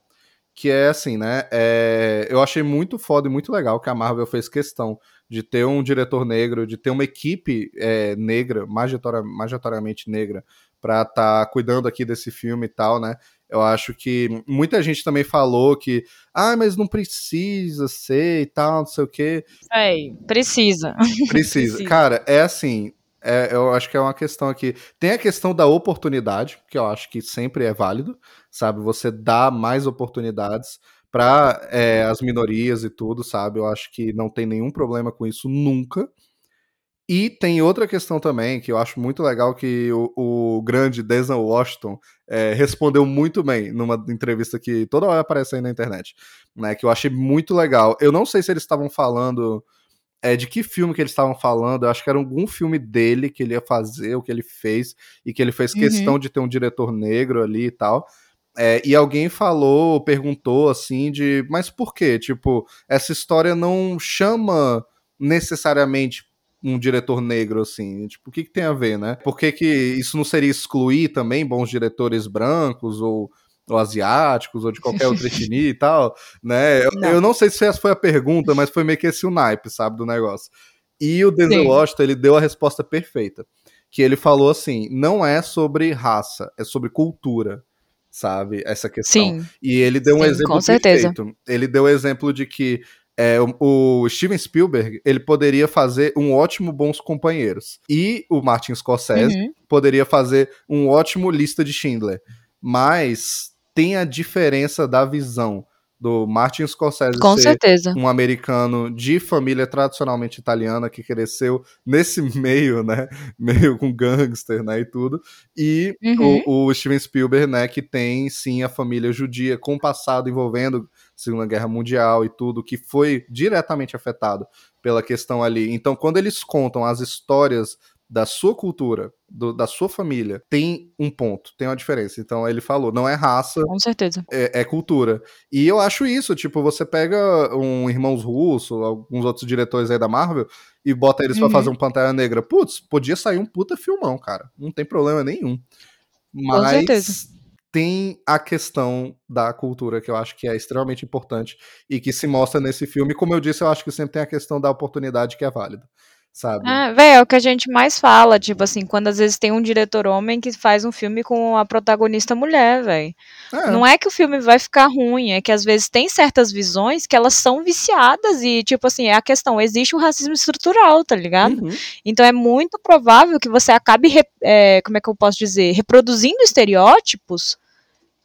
Speaker 4: que é assim, né? é, eu achei muito foda e muito legal que a Marvel fez questão de ter um diretor negro, de ter uma equipe é, negra, majoritariamente negra, pra estar cuidando aqui desse filme e tal, né? Eu acho que muita gente também falou que, ah, mas não precisa ser e tal, não sei o quê.
Speaker 5: Véi, precisa.
Speaker 4: Precisa.
Speaker 5: Precisa.
Speaker 4: Cara, é assim. É- eu acho que é uma questão aqui. Tem a questão da oportunidade, que eu acho que sempre é válido, sabe? Você dá mais oportunidades para as minorias e tudo, sabe? Eu acho que não tem nenhum problema com isso nunca. E tem outra questão também, que eu acho muito legal, que o, o grande Denzel Washington é, respondeu muito bem numa entrevista que toda hora aparece aí na internet, né? Que eu achei muito legal. Eu não sei se eles estavam falando é, de que filme que eles estavam falando. Eu acho que era algum filme dele que ele ia fazer, o que ele fez, e que ele fez
Speaker 5: Uhum.
Speaker 4: questão de ter um diretor negro ali e tal. É, e alguém falou, perguntou assim, de mas por quê? Tipo, essa história não chama necessariamente um diretor negro, assim. Tipo, o que, que tem a ver, né? Por que, que isso não seria excluir também bons diretores brancos ou, ou asiáticos ou de qualquer outra etnia e tal, né? Eu
Speaker 5: Não.
Speaker 4: eu não sei se essa foi a pergunta, mas foi meio que esse o naipe, sabe, do negócio. E o Denzel
Speaker 5: Sim.
Speaker 4: Washington, ele deu a resposta perfeita. Que ele falou assim, não é sobre raça, é sobre cultura, sabe? Essa questão.
Speaker 5: Sim.
Speaker 4: E ele deu um
Speaker 5: Sim,
Speaker 4: exemplo
Speaker 5: com certeza.
Speaker 4: perfeito. Ele deu o exemplo de que é, o, o Steven Spielberg ele poderia fazer um ótimo Bons Companheiros. E o Martin Scorsese
Speaker 5: Uhum.
Speaker 4: poderia fazer um ótimo Lista de Schindler. Mas tem a diferença da visão do Martin Scorsese
Speaker 5: Com
Speaker 4: ser
Speaker 5: certeza.
Speaker 4: um americano de família tradicionalmente italiana que cresceu nesse meio, né, meio com gangster, né, e tudo, e
Speaker 5: Uhum.
Speaker 4: o, o Steven Spielberg, né, que tem sim a família judia com passado envolvendo Segunda Guerra Mundial e tudo, que foi diretamente afetado pela questão ali. Então, quando eles contam as histórias da sua cultura, do- da sua família, tem um ponto, tem uma diferença. Então, ele falou, não é raça,
Speaker 5: Com certeza.
Speaker 4: é, é cultura. E eu acho isso, tipo, você pega um Irmãos Russo, alguns outros diretores aí da Marvel, e bota eles pra
Speaker 5: Uhum.
Speaker 4: fazer um Pantera Negra. Putz, podia sair um puta filmão, cara. Não tem problema nenhum.
Speaker 5: certeza.
Speaker 4: Mas tem a questão da cultura, que eu acho que é extremamente importante e que se mostra nesse filme. Como eu disse, eu acho que sempre tem a questão da oportunidade que é válida. Sabe?
Speaker 5: É, véi, é o que a gente mais fala, tipo assim, quando às vezes tem um diretor homem que faz um filme com a protagonista mulher, velho.
Speaker 4: É.
Speaker 5: Não é que o filme vai ficar ruim, é que às vezes tem certas visões que elas são viciadas e, tipo assim, é a questão, existe um racismo estrutural, tá ligado?
Speaker 4: Uhum.
Speaker 5: Então é muito provável que você acabe, é, como é que eu posso dizer, reproduzindo estereótipos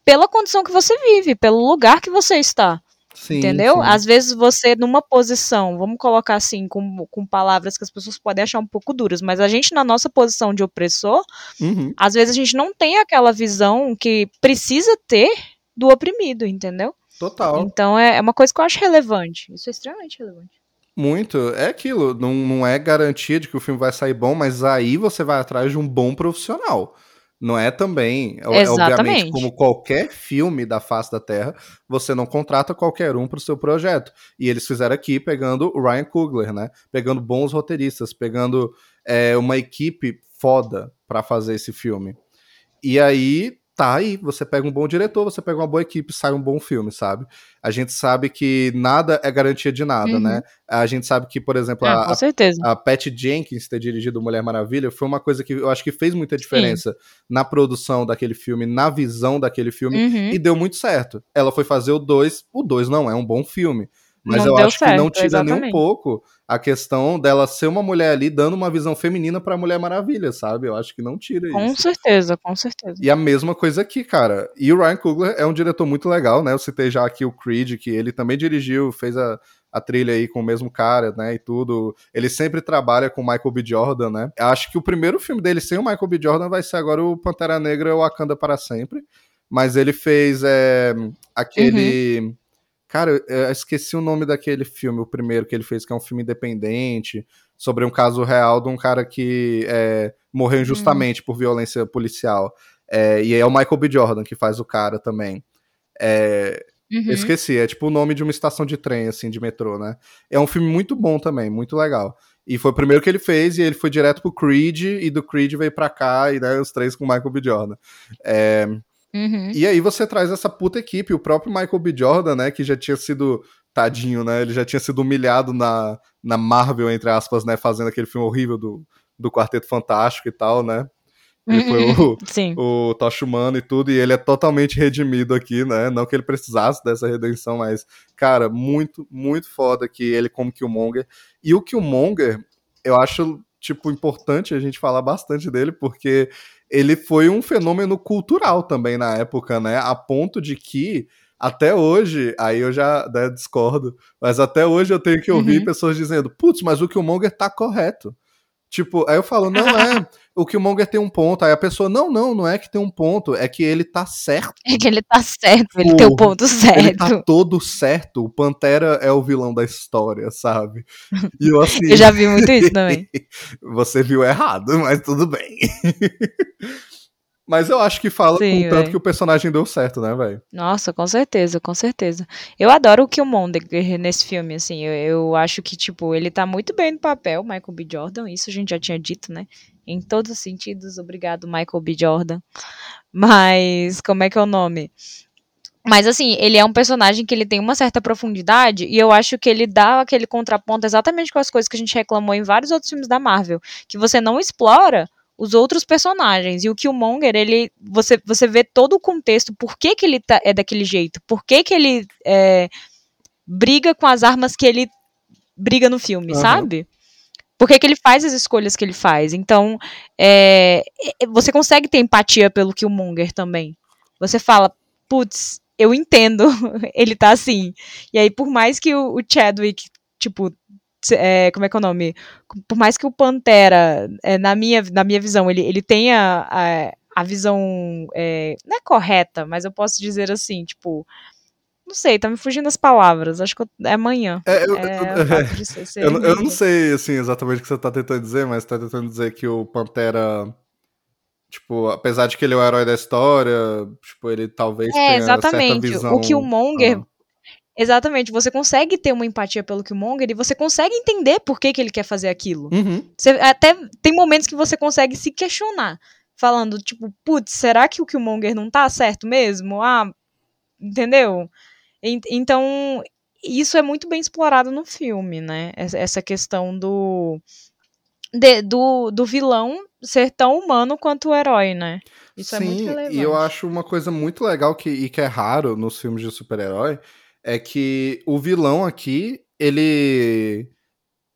Speaker 5: pela condição que você vive, pelo lugar que você está.
Speaker 4: Sim,
Speaker 5: Entendeu?
Speaker 4: sim.
Speaker 5: Às vezes você, numa posição, vamos colocar assim, com, com palavras que as pessoas podem achar um pouco duras, mas a gente, na nossa posição de opressor,
Speaker 4: Uhum.
Speaker 5: às vezes a gente não tem aquela visão que precisa ter do oprimido, entendeu?
Speaker 4: Total.
Speaker 5: Então é, é uma coisa que eu acho relevante. Isso é extremamente relevante.
Speaker 4: Muito. É aquilo. Não, não é garantia de que o filme vai sair bom, mas aí você vai atrás de um bom profissional. Não é também, é- é, obviamente,
Speaker 5: Exatamente.
Speaker 4: como qualquer filme da face da Terra, você não contrata qualquer um pro seu projeto. E eles fizeram aqui pegando o Ryan Coogler, né? Pegando bons roteiristas, pegando é, uma equipe foda pra fazer esse filme. E aí, tá aí, você pega um bom diretor, você pega uma boa equipe, sai um bom filme, sabe? A gente sabe que nada é garantia de nada,
Speaker 5: Uhum.
Speaker 4: né? A gente sabe que, por exemplo,
Speaker 5: Ah,
Speaker 4: a,
Speaker 5: certeza.
Speaker 4: a Pat Jenkins ter dirigido Mulher Maravilha foi uma coisa que eu acho que fez muita diferença na produção daquele filme, na visão daquele filme,
Speaker 5: Uhum.
Speaker 4: e deu muito certo. Ela foi fazer o 2, o 2 não é um bom filme. Mas
Speaker 5: Não
Speaker 4: eu acho que não
Speaker 5: certo,
Speaker 4: tira nem um
Speaker 5: exatamente.
Speaker 4: pouco a questão dela ser uma mulher ali dando uma visão feminina pra Mulher Maravilha, sabe? Eu acho que não tira
Speaker 5: Com
Speaker 4: isso.
Speaker 5: certeza, com certeza.
Speaker 4: E a mesma coisa aqui, cara. E o Ryan Coogler é um diretor muito legal, né? Eu citei já aqui o Creed, que ele também dirigiu, fez a, a trilha aí com o mesmo cara, né? E tudo. Ele sempre trabalha com o Michael B. Jordan, né? Acho que o primeiro filme dele sem o Michael B. Jordan vai ser agora o Pantera Negra Wakanda para sempre. Mas ele fez é, aquele. Cara, eu- eu esqueci o nome daquele filme, o primeiro que ele fez, que é um filme independente, sobre um caso real de um cara que é, morreu injustamente por violência policial. É, e é o Michael B. Jordan que faz o cara também. É,
Speaker 5: Uhum.
Speaker 4: Eu esqueci, é tipo o nome de uma estação de trem, assim, de metrô, né? É um filme muito bom também, muito legal. E foi o primeiro que ele fez, e ele foi direto pro Creed, e do Creed veio pra cá, e né, os três com o Michael B. Jordan. É,
Speaker 5: Uhum.
Speaker 4: e aí você traz essa puta equipe, o próprio Michael B. Jordan, né, que já tinha sido, tadinho, né, ele já tinha sido humilhado na, na Marvel, entre aspas, né, fazendo aquele filme horrível do, do Quarteto Fantástico e tal, né. Ele foi o,
Speaker 5: Sim.
Speaker 4: o Tocha Humano e tudo, e ele é totalmente redimido aqui, né? Não que ele precisasse dessa redenção, mas, cara, muito, muito foda que ele como Killmonger. E o Killmonger, eu acho, tipo, importante a gente falar bastante dele, porque ele foi um fenômeno cultural também na época, né? A ponto de que, até hoje, aí eu já né, discordo, mas até hoje eu tenho que ouvir
Speaker 5: Uhum.
Speaker 4: pessoas dizendo, putz, mas o Killmonger tá correto. Tipo, aí eu falo, não é, o Killmonger tem um ponto. Aí a pessoa, não, não, não é que tem um ponto, é que ele tá certo.
Speaker 5: É que ele tá certo, ele tem o
Speaker 4: Porra,
Speaker 5: ponto
Speaker 4: Ele
Speaker 5: certo.
Speaker 4: tá todo certo. O Pantera é o vilão da história, sabe? E eu assim.
Speaker 5: Eu já vi muito isso também.
Speaker 4: Você viu errado, mas tudo bem. Mas eu acho que fala
Speaker 5: Sim,
Speaker 4: com tanto
Speaker 5: véi.
Speaker 4: que o personagem deu certo, né, velho?
Speaker 5: Nossa, com certeza, com certeza. Eu adoro o Killmonger nesse filme, assim. Eu, eu acho que, tipo, ele tá muito bem no papel, Michael B. Jordan. Isso a gente já tinha dito, né? Em todos os sentidos, obrigado, Michael B. Jordan. Mas, como é que é o nome? Mas, assim, ele é um personagem que ele tem uma certa profundidade e eu acho que ele dá aquele contraponto exatamente com as coisas que a gente reclamou em vários outros filmes da Marvel. Que você não explora os outros personagens. E o Killmonger, ele. Você, você vê todo o contexto, por que, que ele tá, é daquele jeito, por que, que ele é, briga com as armas que ele briga no filme,
Speaker 4: Aham.
Speaker 5: sabe? Por que, que ele faz as escolhas que ele faz. Então, é, é, você consegue ter empatia pelo Killmonger também. Você fala, putz, eu entendo, ele tá assim. E aí, por mais que o, o Chadwick, tipo, é, como é que é o nome? Por mais que o Pantera, é, na, minha, na minha visão, ele, ele tenha a, a visão. é, não é correta, mas eu posso dizer assim, tipo. Não sei, tá me fugindo as palavras. Acho que é amanhã.
Speaker 4: É, eu,
Speaker 5: É,
Speaker 4: eu-
Speaker 5: ser- ser
Speaker 4: eu não- eu não sei, assim, exatamente o que você tá tentando dizer, mas tá tentando dizer que o Pantera. Tipo, apesar de que ele é o herói da história, tipo, ele talvez
Speaker 5: É,
Speaker 4: tenha certa
Speaker 5: exatamente.
Speaker 4: visão.
Speaker 5: O Killmonger,
Speaker 4: Ah.
Speaker 5: Exatamente, você consegue ter uma empatia pelo Killmonger e você consegue entender por que, que ele quer fazer aquilo.
Speaker 4: Uhum.
Speaker 5: Você, até tem momentos que você consegue se questionar, falando, tipo, putz, será que o Killmonger não tá certo mesmo? Ah, entendeu? En- Então, isso é muito bem explorado no filme, né? Essa- questão do. de- do, do vilão ser tão humano quanto o herói, né? Isso é muito
Speaker 4: Sim,
Speaker 5: relevante.
Speaker 4: e eu acho uma coisa muito legal que, e que é raro nos filmes de super-herói é que o vilão aqui, ele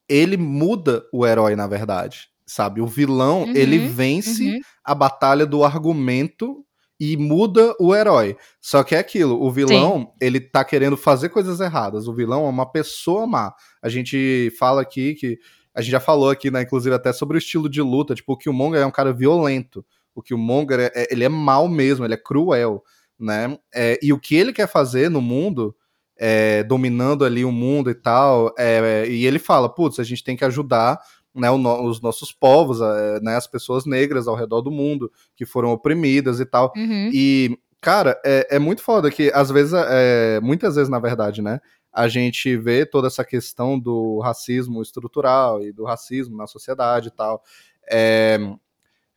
Speaker 4: ele muda o herói, na verdade, sabe? O vilão,
Speaker 5: Uhum,
Speaker 4: ele vence
Speaker 5: Uhum.
Speaker 4: a batalha do argumento e muda o herói. Só que é aquilo, o vilão, ele tá querendo fazer coisas erradas. O vilão é uma pessoa má. A gente fala aqui que a gente já falou aqui, né, inclusive até sobre o estilo de luta, tipo, o Killmonger é um cara violento. O Killmonger, é, é- ele é mal mesmo, ele é cruel, né? É, e o que ele quer fazer no mundo, é, dominando ali o mundo e tal, é, e ele fala, putz, a gente tem que ajudar né, no- os nossos povos, é, né, as pessoas negras ao redor do mundo, que foram oprimidas e tal.
Speaker 5: Uhum.
Speaker 4: E, cara, é, é muito foda que, às vezes, é, muitas vezes, na verdade, né, a gente vê toda essa questão do racismo estrutural e do racismo na sociedade e tal. É,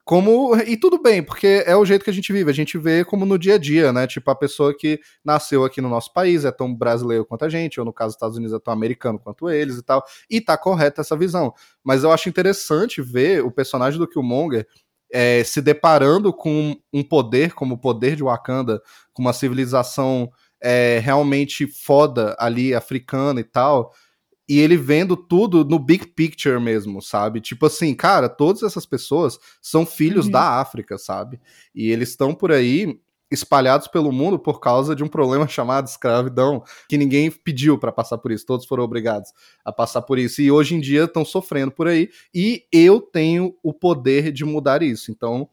Speaker 4: como. E tudo bem, porque é o jeito que a gente vive. A gente vê como no dia a dia, né? Tipo, a pessoa que nasceu aqui no nosso país é tão brasileiro quanto a gente, ou no caso dos Estados Unidos é tão americano quanto eles e tal. E tá correta essa visão. Mas eu acho interessante ver o personagem do Killmonger é, se deparando com um poder como o poder de Wakanda, com uma civilização é, realmente foda ali, africana e tal. E ele vendo tudo no big picture mesmo, sabe? Tipo assim, cara, todas essas pessoas são filhos
Speaker 5: Uhum.
Speaker 4: da África, sabe? E eles estão por aí espalhados pelo mundo por causa de um problema chamado escravidão, que ninguém pediu para passar por isso, todos foram obrigados a passar por isso. E hoje em dia estão sofrendo por aí, e eu tenho o poder de mudar isso. Então,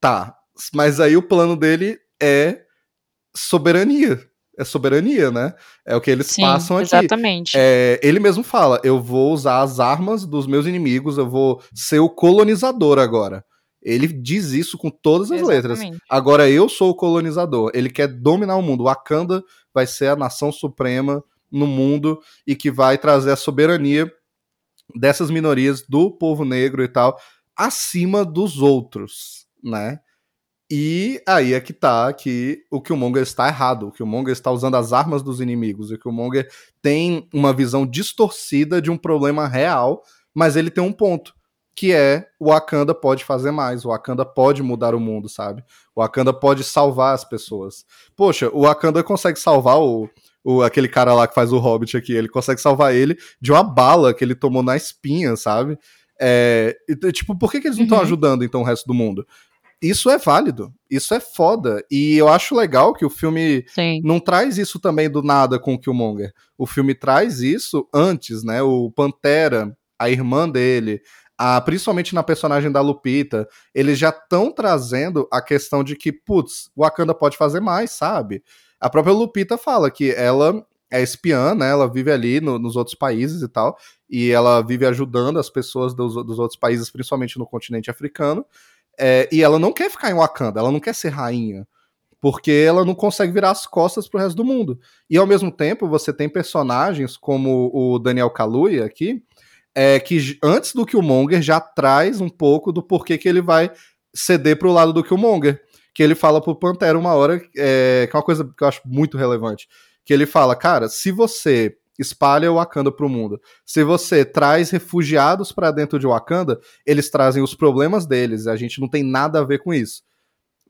Speaker 4: tá. Mas aí o plano dele é soberania. É soberania, né? É o que eles
Speaker 5: Sim,
Speaker 4: passam aqui.
Speaker 5: exatamente.
Speaker 4: É, ele mesmo fala: eu vou usar as armas dos meus inimigos, eu vou ser o colonizador agora. Ele diz isso com todas as letras.
Speaker 5: Exatamente.
Speaker 4: Agora eu sou o colonizador. Ele quer dominar o mundo. Wakanda vai ser a nação suprema no mundo e que vai trazer a soberania dessas minorias do povo negro e tal acima dos outros, né? E aí é que tá que o Killmonger está errado. O Killmonger está usando as armas dos inimigos. O Killmonger tem uma visão distorcida de um problema real, mas ele tem um ponto, que é o Wakanda pode fazer mais, o Wakanda pode mudar o mundo, sabe? O Wakanda pode salvar as pessoas. Poxa, o Wakanda consegue salvar o, o aquele cara lá que faz o Hobbit aqui, ele consegue salvar ele de uma bala que ele tomou na espinha, sabe? É, tipo, por que, que eles não estão
Speaker 5: Uhum.
Speaker 4: ajudando então o resto do mundo? Isso é válido, isso é foda. E eu acho legal que o filme
Speaker 5: Sim.
Speaker 4: não traz isso também do nada com o Killmonger. O filme traz isso antes, né? O Pantera, a irmã dele, a, principalmente na personagem da Lupita, eles já estão trazendo a questão de que, putz, o Wakanda pode fazer mais, sabe? A própria Lupita fala que ela é espiã, né? Ela vive ali no- nos outros países e tal, e ela vive ajudando as pessoas dos, dos outros países, principalmente no continente africano. É, e ela não quer ficar em Wakanda, ela não quer ser rainha porque ela não consegue virar as costas pro resto do mundo. E ao mesmo tempo, você tem personagens como o Daniel Kaluuya aqui, é, que antes do Killmonger já traz um pouco do porquê que ele vai ceder pro lado do Killmonger. Que ele fala pro Pantera uma hora, é, que é uma coisa que eu acho muito relevante, que ele fala, cara, se você espalha o Wakanda pro mundo, se você traz refugiados pra dentro de Wakanda, eles trazem os problemas deles, a gente não tem nada a ver com isso.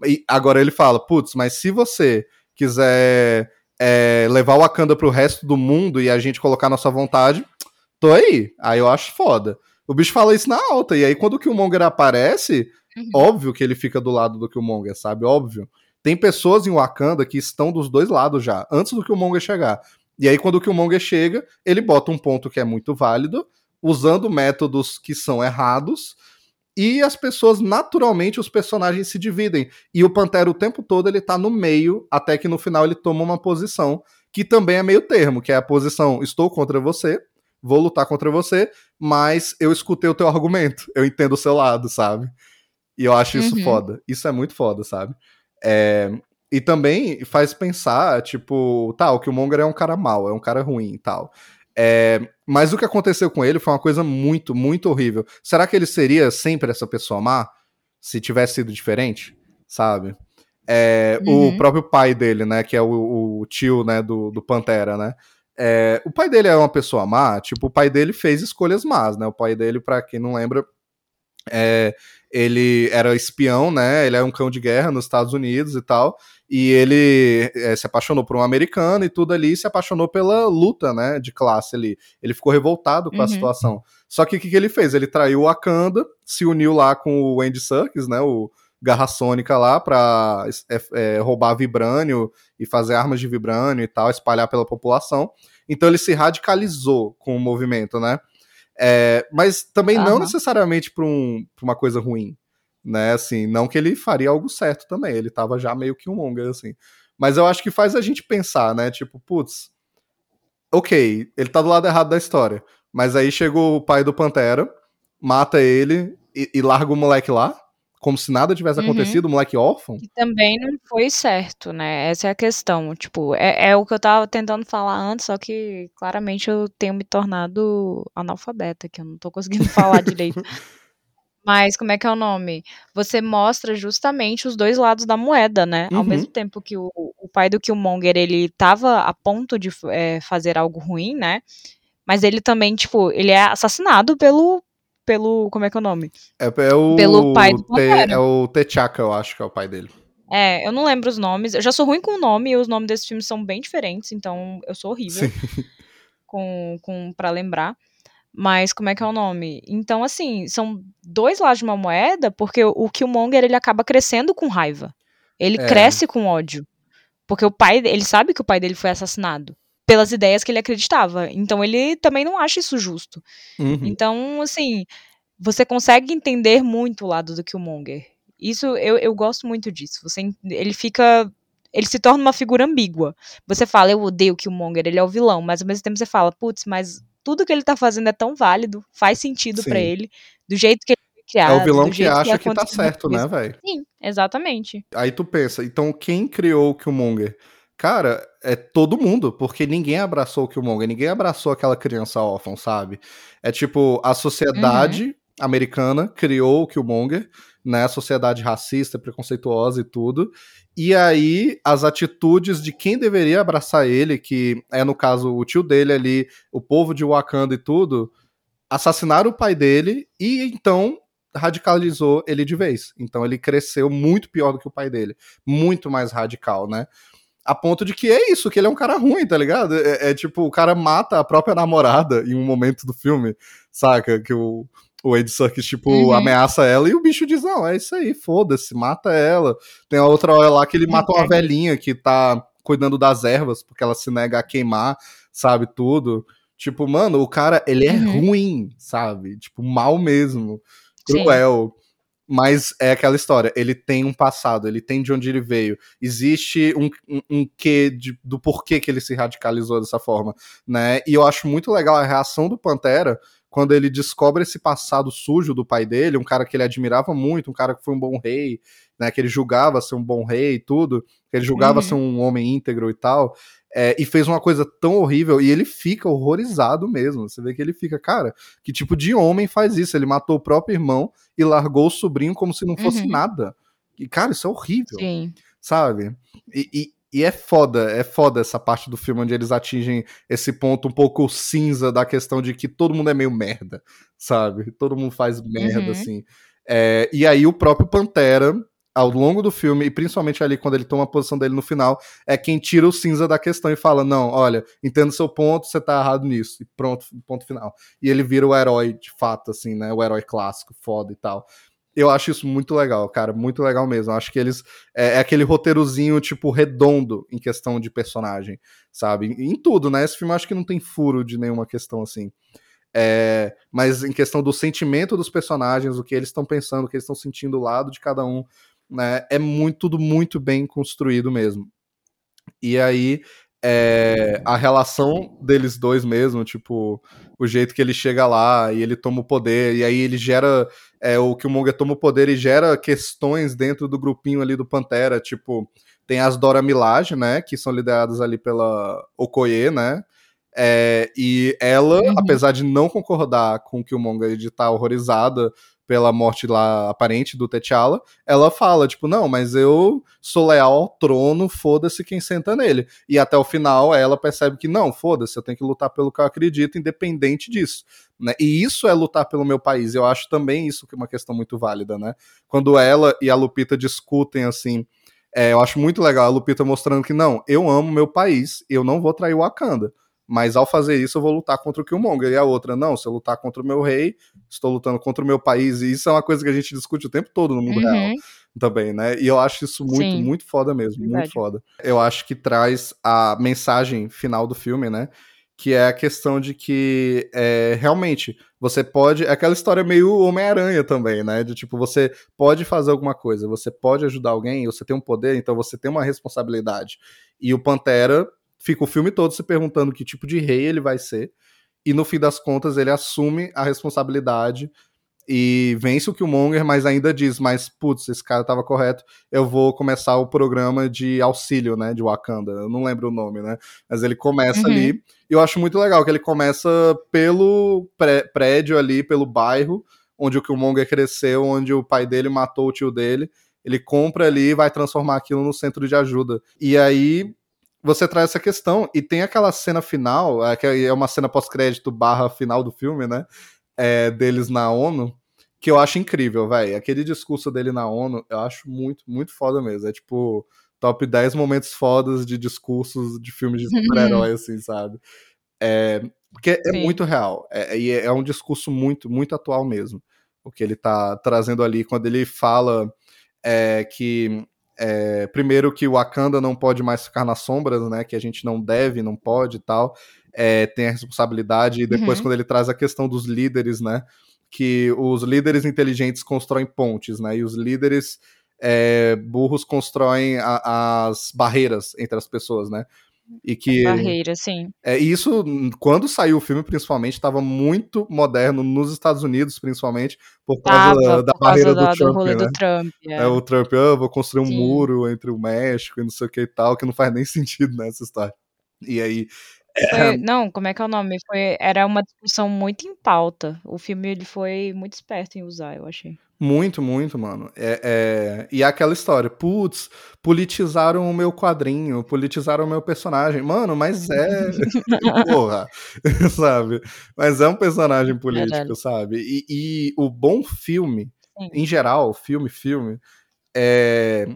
Speaker 4: E agora ele fala, putz, mas se você quiser é, levar o Wakanda pro resto do mundo e a gente colocar nossa vontade, tô aí. Aí eu acho foda. O bicho fala isso na alta, e aí quando o Killmonger aparece,
Speaker 5: Uhum.
Speaker 4: óbvio que ele fica do lado do Killmonger, sabe? Óbvio. Tem pessoas em Wakanda que estão dos dois lados já, antes do Killmonger chegar. E aí quando o Killmonger chega, ele bota um ponto que é muito válido, usando métodos que são errados, e as pessoas, naturalmente, os personagens se dividem. E o Pantera o tempo todo ele tá no meio, até que no final ele toma uma posição que também é meio termo, que é a posição estou contra você, vou lutar contra você, mas eu escutei o teu argumento, eu entendo o seu lado, sabe? E eu acho isso
Speaker 5: Uhum.
Speaker 4: foda. Isso é muito foda, sabe? É, E também faz pensar, tipo, tá, o Killmonger é um cara mau, é um cara ruim e tal. É, mas o que aconteceu com ele foi uma coisa muito, muito horrível. Será que ele seria sempre essa pessoa má? Se tivesse sido diferente? Sabe? É,
Speaker 5: Uhum.
Speaker 4: O próprio pai dele, né? Que é o, o tio né, do, do Pantera, né? É, o pai dele é uma pessoa má, tipo, o pai dele fez escolhas más, né? O pai dele, pra quem não lembra, É, ele era espião, né? Ele é um cão de guerra nos Estados Unidos e tal. E ele é, se apaixonou por um americano e tudo ali, se apaixonou pela luta, né, de classe ali. Ele ficou revoltado com
Speaker 5: Uhum.
Speaker 4: a situação. Só que o que, que ele fez? Ele traiu o Wakanda, se uniu lá com o Andy Serkis, né, o Garra Sônica lá, pra é, é, roubar vibrânio e fazer armas de vibrânio e tal, espalhar pela população. Então ele se radicalizou com o movimento, né? É, mas também não
Speaker 5: Aham.
Speaker 4: necessariamente para um, pra uma coisa ruim né? Assim, não que ele faria algo certo também, ele tava já meio que um Monger, assim. Mas eu acho que faz a gente pensar, né? Tipo, putz, ok, ele tá do lado errado da história. Mas aí chegou o pai do Pantera, mata ele e, e larga o moleque lá, como se nada tivesse
Speaker 5: Uhum.
Speaker 4: acontecido, o moleque órfão.
Speaker 5: E também não foi certo, né? Essa é a questão. Tipo, é, é o que eu tava tentando falar antes, só que claramente eu tenho me tornado analfabeta, que eu não tô conseguindo falar direito. Mas como é que é o nome? Você mostra justamente os dois lados da moeda, né? Ao
Speaker 4: Uhum.
Speaker 5: mesmo tempo que o, o pai do Killmonger, ele tava a ponto de é, fazer algo ruim, né? Mas ele também, tipo, ele é assassinado pelo, pelo, como é que é o nome?
Speaker 4: É, é o.
Speaker 5: Pelo pai do
Speaker 4: Te-. É o T'Chaka, eu acho que é o pai dele.
Speaker 5: É, eu não lembro os nomes. Eu já sou ruim com o nome e os nomes desses filmes são bem diferentes, então eu sou horrível
Speaker 4: Sim.
Speaker 5: com, com para lembrar. Mas como é que é o nome? Então, assim, são dois lados de uma moeda, porque o, o Killmonger ele acaba crescendo com raiva. Ele
Speaker 4: É.
Speaker 5: cresce com ódio. Porque o pai, ele sabe que o pai dele foi assassinado pelas ideias que ele acreditava. Então ele também não acha isso justo.
Speaker 4: Uhum.
Speaker 5: Então, assim, você consegue entender muito o lado do Killmonger. Isso, eu, eu gosto muito disso. Você, ele fica. Ele se torna uma figura ambígua. Você fala, eu odeio o Killmonger, ele é o vilão, mas ao mesmo tempo você fala, putz, mas tudo que ele tá fazendo é tão válido, faz sentido pra
Speaker 4: Sim.
Speaker 5: ele, do jeito que ele foi
Speaker 4: É
Speaker 5: criado.
Speaker 4: o vilão que acha que, tá
Speaker 5: aconteceu na
Speaker 4: certo, né, velho?
Speaker 5: Sim, exatamente.
Speaker 4: Aí tu pensa, então quem criou o Killmonger? Cara, é todo mundo, porque ninguém abraçou o Killmonger, ninguém abraçou aquela criança órfã, sabe? É tipo, a sociedade americana criou o Killmonger, né? A sociedade racista, preconceituosa e tudo. E aí, as atitudes de quem deveria abraçar ele, que é, no caso, o tio dele ali, o povo de Wakanda e tudo, assassinaram o pai dele e então radicalizou ele de vez. Então ele cresceu muito pior do que o pai dele. Muito mais radical, né? A ponto de que é isso, que ele é um cara ruim, tá ligado? É, é tipo, o cara mata a própria namorada em um momento do filme, saca? Que o, o Ed Serkis, tipo,
Speaker 5: Uhum.
Speaker 4: ameaça ela e o bicho diz, não, é isso aí, foda-se, mata ela. Tem a outra hora lá que ele mata uma
Speaker 5: Uhum.
Speaker 4: velhinha que tá cuidando das ervas, porque ela se nega a queimar, sabe, tudo. Tipo, mano, o cara, ele é
Speaker 5: Uhum.
Speaker 4: ruim, sabe? Tipo, mal mesmo.
Speaker 5: Sim.
Speaker 4: Mas é aquela história, ele tem um passado, ele tem de onde ele veio. Existe um, um, um quê de- do porquê que ele se radicalizou dessa forma, né? E eu acho muito legal a reação do Pantera quando ele descobre esse passado sujo do pai dele, um cara que ele admirava muito, um cara que foi um bom rei, né? Que ele julgava ser um bom rei e tudo, que ele julgava
Speaker 5: Uhum.
Speaker 4: ser um homem íntegro e tal. É, e fez uma coisa tão horrível, e ele fica horrorizado mesmo. Você vê que ele fica, cara, que tipo de homem faz isso? Ele matou o próprio irmão e largou o sobrinho como se não fosse
Speaker 5: Uhum.
Speaker 4: nada. E, cara, isso é horrível,
Speaker 5: Sim.
Speaker 4: sabe? E, e- e é foda, é foda essa parte do filme onde eles atingem esse ponto um pouco cinza da questão de que todo mundo é meio merda, sabe? Todo mundo faz merda,
Speaker 5: Uhum.
Speaker 4: assim. É, e aí o próprio Pantera, ao longo do filme, e principalmente ali quando ele toma a posição dele no final, é quem tira o cinza da questão e fala: não, olha, entendo seu ponto, você tá errado nisso. E pronto, ponto final. E ele vira o herói de fato, assim, né? O herói clássico, foda e tal. Eu acho isso muito legal, cara, muito legal mesmo. Eu acho que eles. É, é aquele roteirozinho, tipo, redondo em questão de personagem, sabe? Em, em tudo, né? Esse filme eu acho que não tem furo de nenhuma questão assim. É, mas em questão do sentimento dos personagens, o que eles estão pensando, o que eles estão sentindo do lado de cada um, né? É muito, tudo muito bem construído mesmo. E aí, é, a relação deles dois mesmo, tipo, o jeito que ele chega lá e ele toma o poder, e aí ele gera. É, o Killmonger toma o poder e gera questões dentro do grupinho ali do Pantera, tipo, tem as Dora Milaje, né, que são lideradas ali pela Okoye, né, é, e ela,
Speaker 5: Uhum.
Speaker 4: apesar de não concordar com o Killmonger e de estar horrorizada pela morte lá aparente do T'Challa, ela fala, tipo, não, mas eu sou leal ao trono, foda-se quem senta nele. E até o final ela percebe que não, foda-se, eu tenho que lutar pelo que eu acredito, independente disso. Né? E isso é lutar pelo meu país. Eu acho também isso que é uma questão muito válida, né? Quando ela e a Lupita discutem assim, é, eu acho muito legal a Lupita mostrando que não, eu amo meu país, eu não vou trair o Wakanda. Mas ao fazer isso, eu vou lutar contra o Killmonger. E a outra, não, se eu lutar contra o meu rei, estou lutando contra o meu país. E isso é uma coisa que a gente discute o tempo todo no mundo uhum. real também, né? E eu acho isso muito, Sim. muito foda mesmo. Verdade. Muito foda. Eu acho que traz a mensagem final do filme, né? Que é a questão de que é, realmente você pode. É aquela história meio Homem-Aranha também, né? De tipo, você pode fazer alguma coisa, você pode ajudar alguém, você tem um poder, então você tem uma responsabilidade. E o Pantera fica o filme todo se perguntando que tipo de rei ele vai ser. E no fim das contas, ele assume a responsabilidade e vence o Killmonger, mas ainda diz, mas putz, esse cara tava correto, eu vou começar o programa de auxílio, né, de Wakanda, eu não lembro o nome, né, mas ele começa uhum. ali, e eu acho muito legal que ele começa pelo prédio ali, pelo bairro, onde o Killmonger cresceu, onde o pai dele matou o tio dele, ele compra ali e vai transformar aquilo no centro de ajuda. E aí você traz essa questão. E tem aquela cena final, é, que é uma cena pós-crédito barra final do filme, né? É, deles na ONU, que eu acho incrível, velho. Aquele discurso dele na ONU, eu acho muito, muito foda mesmo. É tipo, top 10 momentos fodas de discursos de filmes de super-herói, assim, sabe? É, porque é muito real. É, e é, é um discurso muito, muito atual mesmo. O que ele tá trazendo ali quando ele fala é, que é, primeiro que o Wakanda não pode mais ficar nas sombras, né? Que a gente não deve, não pode e tal. É, tem a responsabilidade. E depois, uhum. quando ele traz a questão dos líderes, né? Que os líderes inteligentes constroem pontes, né? E os líderes é, burros constroem a, as barreiras entre as pessoas, né? E que.
Speaker 5: Barreira, sim.
Speaker 4: É, isso, quando saiu o filme, principalmente, estava muito moderno nos Estados Unidos, principalmente, por causa
Speaker 5: tava,
Speaker 4: da,
Speaker 5: por
Speaker 4: barreira
Speaker 5: causa
Speaker 4: do, Trump,
Speaker 5: do
Speaker 4: né?
Speaker 5: do Trump. É.
Speaker 4: É, o Trump, ah, vou construir sim. um muro entre o México e não sei o que e tal, que não faz nem sentido nessa história. E aí.
Speaker 5: Foi, não, como é que é o nome? Foi, era uma discussão muito em pauta. O filme ele foi muito esperto em usar, eu achei.
Speaker 4: Muito, muito, mano. É, é... E é aquela história, putz, politizaram o meu quadrinho, politizaram o meu personagem. Mano, mas é. Porra, sabe? Mas é um personagem político, Verdade. sabe? E, e, o bom filme, Sim. em geral, filme, filme, é.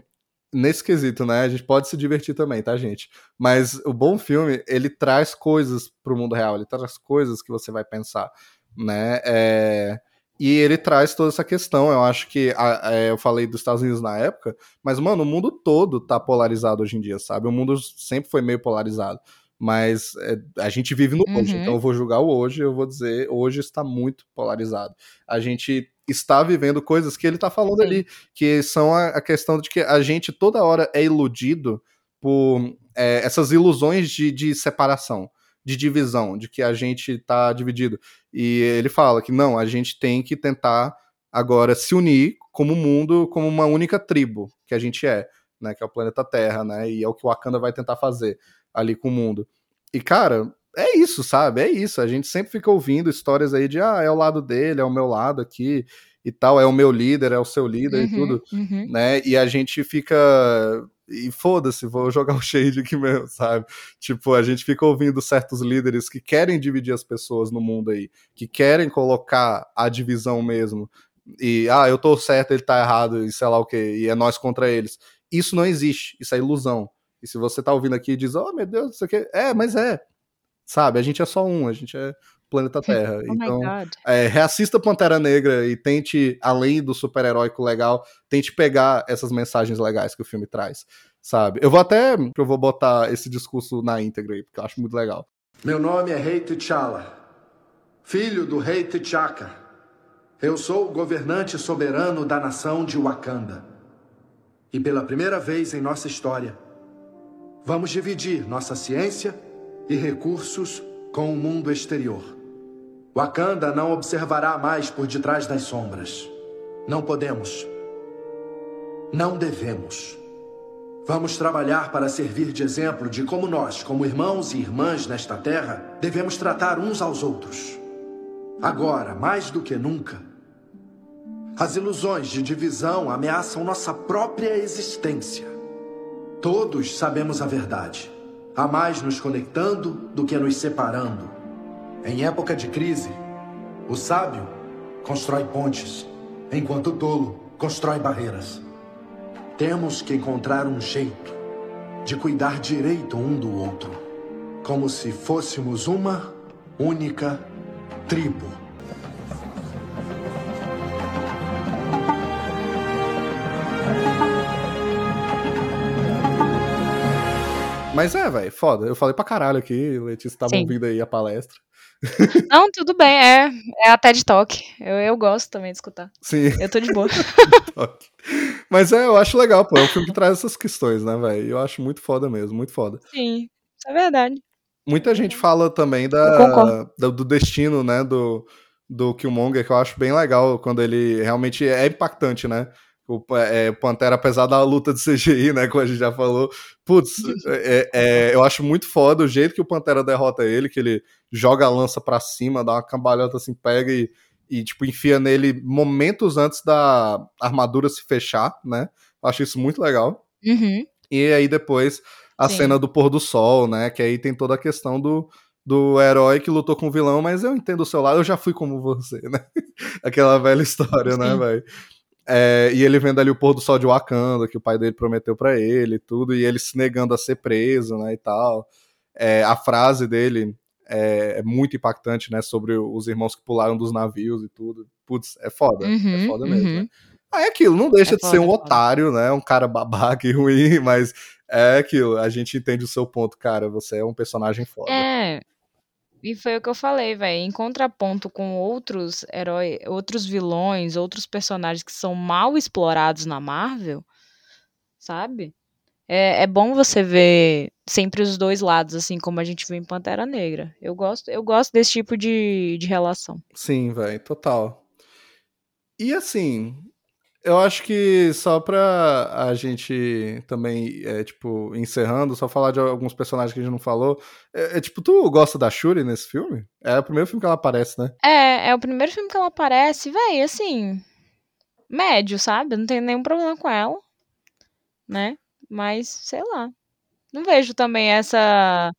Speaker 4: Nesse quesito, né? A gente pode se divertir também, tá, gente? Mas o bom filme, ele traz coisas pro mundo real, ele traz coisas que você vai pensar, né? É e ele traz toda essa questão. Eu acho que a, a, é, eu falei dos Estados Unidos na época, mas, mano, o mundo todo tá polarizado hoje em dia, sabe? O mundo sempre foi meio polarizado. Mas é, a gente vive no hoje, uhum. então eu vou julgar o hoje, eu vou dizer, hoje está muito polarizado. A gente está vivendo coisas que ele está falando Sim. ali, que são a, a, questão de que a gente toda hora é iludido por é, essas ilusões de, de separação de divisão, de que a gente está dividido. E ele fala que não, a gente tem que tentar agora se unir como mundo, como uma única tribo que a gente é, né, que é o planeta Terra, né, e é o que o Wakanda vai tentar fazer ali com o mundo. E cara, é isso, sabe? É isso. A gente sempre fica ouvindo histórias aí de ah, é o lado dele, é o meu lado aqui e tal, é o meu líder, é o seu líder uhum, e tudo, uhum. né? E a gente fica e foda-se, vou jogar o shade aqui mesmo, sabe? Tipo, a gente fica ouvindo certos líderes que querem dividir as pessoas no mundo aí, que querem colocar a divisão mesmo. E, ah, eu tô certo, ele tá errado, e sei lá o que, e é nós contra eles. Isso não existe, isso é ilusão. E se você tá ouvindo aqui e diz, oh meu Deus, isso aqui. É, mas é. Sabe? A gente é só um, a gente é planeta Terra. Oh então, é, reassista Pantera Negra e tente, além do super-heróico legal, tente pegar essas mensagens legais que o filme traz, sabe? Eu vou até, eu vou botar esse discurso na íntegra aí, porque eu acho muito legal.
Speaker 6: Meu nome é Rei T'Challa, filho do Rei T'Chaka. Eu sou o governante soberano da nação de Wakanda. E pela primeira vez em nossa história, vamos dividir nossa ciência e recursos com o mundo exterior. Wakanda não observará mais por detrás das sombras. Não podemos. Não devemos. Vamos trabalhar para servir de exemplo de como nós, como irmãos e irmãs nesta terra, devemos tratar uns aos outros. Agora, mais do que nunca, As ilusões de divisão ameaçam nossa própria existência. Todos sabemos a verdade. Há mais nos conectando do que nos separando. Em época de crise, o sábio constrói pontes, enquanto o tolo constrói barreiras. Temos que encontrar um jeito de cuidar direito um do outro, como se fôssemos uma única tribo.
Speaker 4: Mas é, velho, foda. Eu falei pra caralho aqui, Letícia tava
Speaker 5: Sim.
Speaker 4: ouvindo aí a palestra.
Speaker 5: Não, tudo bem, é, é a TED Talk. Eu, eu gosto também de escutar.
Speaker 4: Sim,
Speaker 5: Eu tô de boa.
Speaker 4: Mas é, eu acho legal, pô. É um filme que traz essas questões, né, velho? Eu acho muito foda mesmo, muito foda.
Speaker 5: Sim, é verdade.
Speaker 4: Muita gente fala também da, da- do destino, né, do, do Killmonger, que eu acho bem legal quando ele realmente é impactante, né? O, é, o Pantera, apesar da luta de CGI, né, como a gente já falou, putz, é- é- eu acho muito foda o jeito que o Pantera derrota ele, que ele joga a lança pra cima, dá uma cambalhota assim, pega e, e tipo, enfia nele momentos antes da armadura se fechar, né? Eu acho isso muito legal.
Speaker 5: Uhum.
Speaker 4: E aí depois a
Speaker 5: Sim.
Speaker 4: cena do pôr do sol, né? Que aí tem toda a questão do, do herói que lutou com o vilão, mas eu entendo o seu lado, eu já fui como você, né? Aquela velha história, né,
Speaker 5: Sim.
Speaker 4: velho? É, e ele vendo ali o pôr do sol de Wakanda, que o pai dele prometeu pra ele e tudo, e ele se negando a ser preso, né, e tal. É, a frase dele é, é muito impactante, né, sobre os irmãos que pularam dos navios e tudo. Putz, é foda, é
Speaker 5: Uhum,
Speaker 4: foda mesmo,
Speaker 5: uhum.
Speaker 4: né? Ah, é aquilo, não deixa
Speaker 5: É
Speaker 4: de ser
Speaker 5: foda,
Speaker 4: um
Speaker 5: é
Speaker 4: otário, né? Um cara babaca e ruim, mas é aquilo. A gente entende o seu ponto, cara. Você é um personagem foda.
Speaker 5: É. E foi o que eu falei, velho. Em contraponto com outros heróis, outros vilões, outros personagens que são mal explorados na Marvel, sabe? É, é bom você ver sempre os dois lados, assim como a gente vê em Pantera Negra. Eu gosto, eu gosto desse tipo de, de relação.
Speaker 4: Sim, velho, total. E assim, eu acho que só pra a gente também, é, tipo, encerrando, só falar de alguns personagens que a gente não falou. É, é, tipo, tu gosta da Shuri nesse filme? É o primeiro filme que ela aparece, né?
Speaker 5: É, é o primeiro filme que ela aparece, véi, assim, médio, sabe? Não tenho nenhum problema com ela, né? Mas, sei lá. Não vejo também essa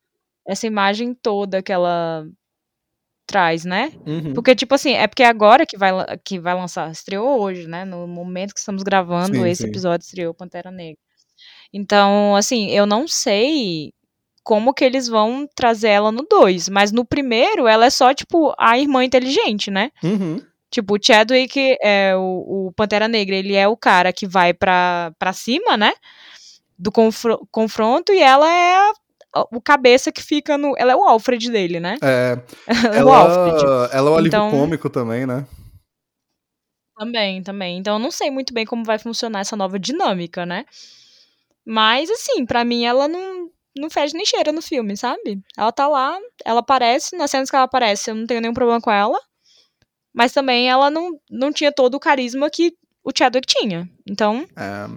Speaker 5: essa imagem toda que ela traz, né?
Speaker 4: Uhum.
Speaker 5: Porque, tipo assim, é porque agora que vai, que vai lançar, estreou hoje, né? No momento que estamos gravando
Speaker 4: Sim,
Speaker 5: esse
Speaker 4: sim.
Speaker 5: episódio, estreou Pantera Negra. Então, assim, eu não sei como que eles vão trazer ela no 2, mas no primeiro ela é só, tipo, a irmã inteligente, né?
Speaker 4: Uhum.
Speaker 5: Tipo, o Chadwick, é, o, o Pantera Negra, ele é o cara que vai pra, pra cima, né? Do confro- confronto, e ela é a- o cabeça que fica no. Ela é o Alfred dele, né?
Speaker 4: É,
Speaker 5: Ela é o Alfred.
Speaker 4: ela, é o alívio
Speaker 5: Então-
Speaker 4: cômico também, né?
Speaker 5: Também, também. Então eu não sei muito bem como vai funcionar essa nova dinâmica, né? Mas, assim, pra mim ela não, não fede nem cheira no filme, sabe? Ela tá lá, ela aparece, nas cenas que ela aparece, eu não tenho nenhum problema com ela. Mas também ela não, não tinha todo o carisma que o Chadwick tinha. Então,
Speaker 4: É.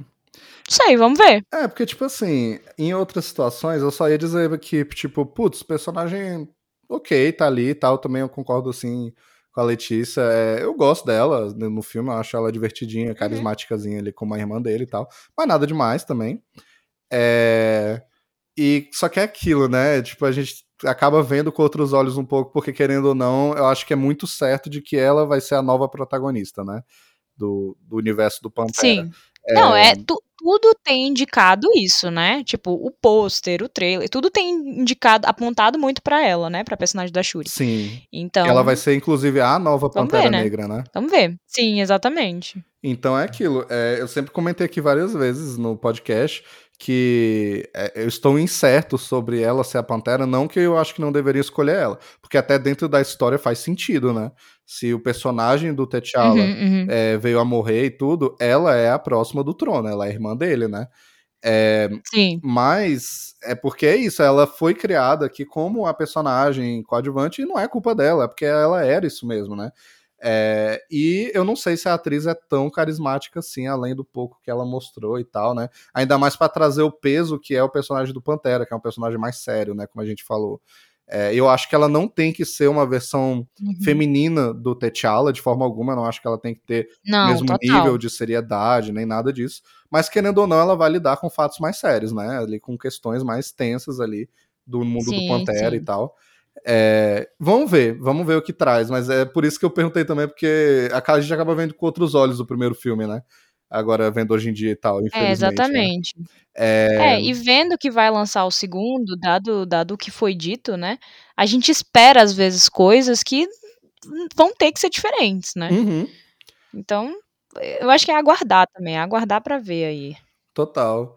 Speaker 5: não sei, vamos ver.
Speaker 4: É, porque, tipo assim, em outras situações, eu só ia dizer que, tipo, putz, personagem ok, tá ali e tal, também eu concordo, assim, com a Letícia. É, eu gosto dela no no filme, eu acho ela divertidinha, carismáticazinha ali como a irmã dele e tal, mas nada demais também. É... E só que é aquilo, né? Tipo, a gente acaba vendo com outros olhos um pouco, porque querendo ou não, eu acho que é muito certo de que ela vai ser a nova protagonista, né? Do, do universo do Pantera.
Speaker 5: Sim. Não, é, tu- tudo tem indicado isso, né? Tipo, o pôster, o trailer, tudo tem indicado, apontado muito pra ela, né? Pra personagem da Shuri.
Speaker 4: Sim.
Speaker 5: Então,
Speaker 4: Ela vai ser, inclusive, a nova Pantera
Speaker 5: ver, né?
Speaker 4: Negra, né?
Speaker 5: vamos ver. Sim, exatamente.
Speaker 4: Então é aquilo. é, eu sempre comentei aqui várias vezes no podcast que é, eu estou incerto sobre ela ser a Pantera, não que eu acho que não deveria escolher ela, porque até dentro da história faz sentido, né? Se o personagem do T'Challa
Speaker 5: Uhum, uhum.
Speaker 4: é, veio a morrer e tudo, ela é a próxima do trono, ela é a irmã dele, né? É,
Speaker 5: Sim.
Speaker 4: mas é porque é isso, ela foi criada aqui como a personagem coadjuvante e não é culpa dela, é porque ela era isso mesmo, né? É, e eu não sei se a atriz é tão carismática assim, além do pouco que ela mostrou e tal, né? Ainda mais pra trazer o peso que é o personagem do Pantera, que é um personagem mais sério, né? Como a gente falou. É, eu acho que ela não tem que ser uma versão
Speaker 5: Uhum.
Speaker 4: feminina do T'Challa, de forma alguma. Eu não acho que ela tem que ter o mesmo
Speaker 5: total.
Speaker 4: nível de seriedade, nem nada disso. Mas, querendo ou não, ela vai lidar com fatos mais sérios, né? Ali com questões mais tensas ali do mundo do
Speaker 5: Sim,
Speaker 4: Pantera
Speaker 5: sim.
Speaker 4: e tal. É, vamos ver, vamos ver o que traz. Mas é por isso que eu perguntei também, porque a a gente acaba vendo com outros olhos o primeiro filme, né? Agora vendo hoje em dia e tal, infelizmente.
Speaker 5: É,
Speaker 4: né?
Speaker 5: exatamente.
Speaker 4: É,
Speaker 5: É, e vendo que vai lançar o segundo, dado, dado o que foi dito, né? A gente espera, às vezes, coisas que vão ter que ser diferentes, né?
Speaker 4: uhum,
Speaker 5: Então, eu acho que é aguardar também, é aguardar pra ver aí.
Speaker 4: total.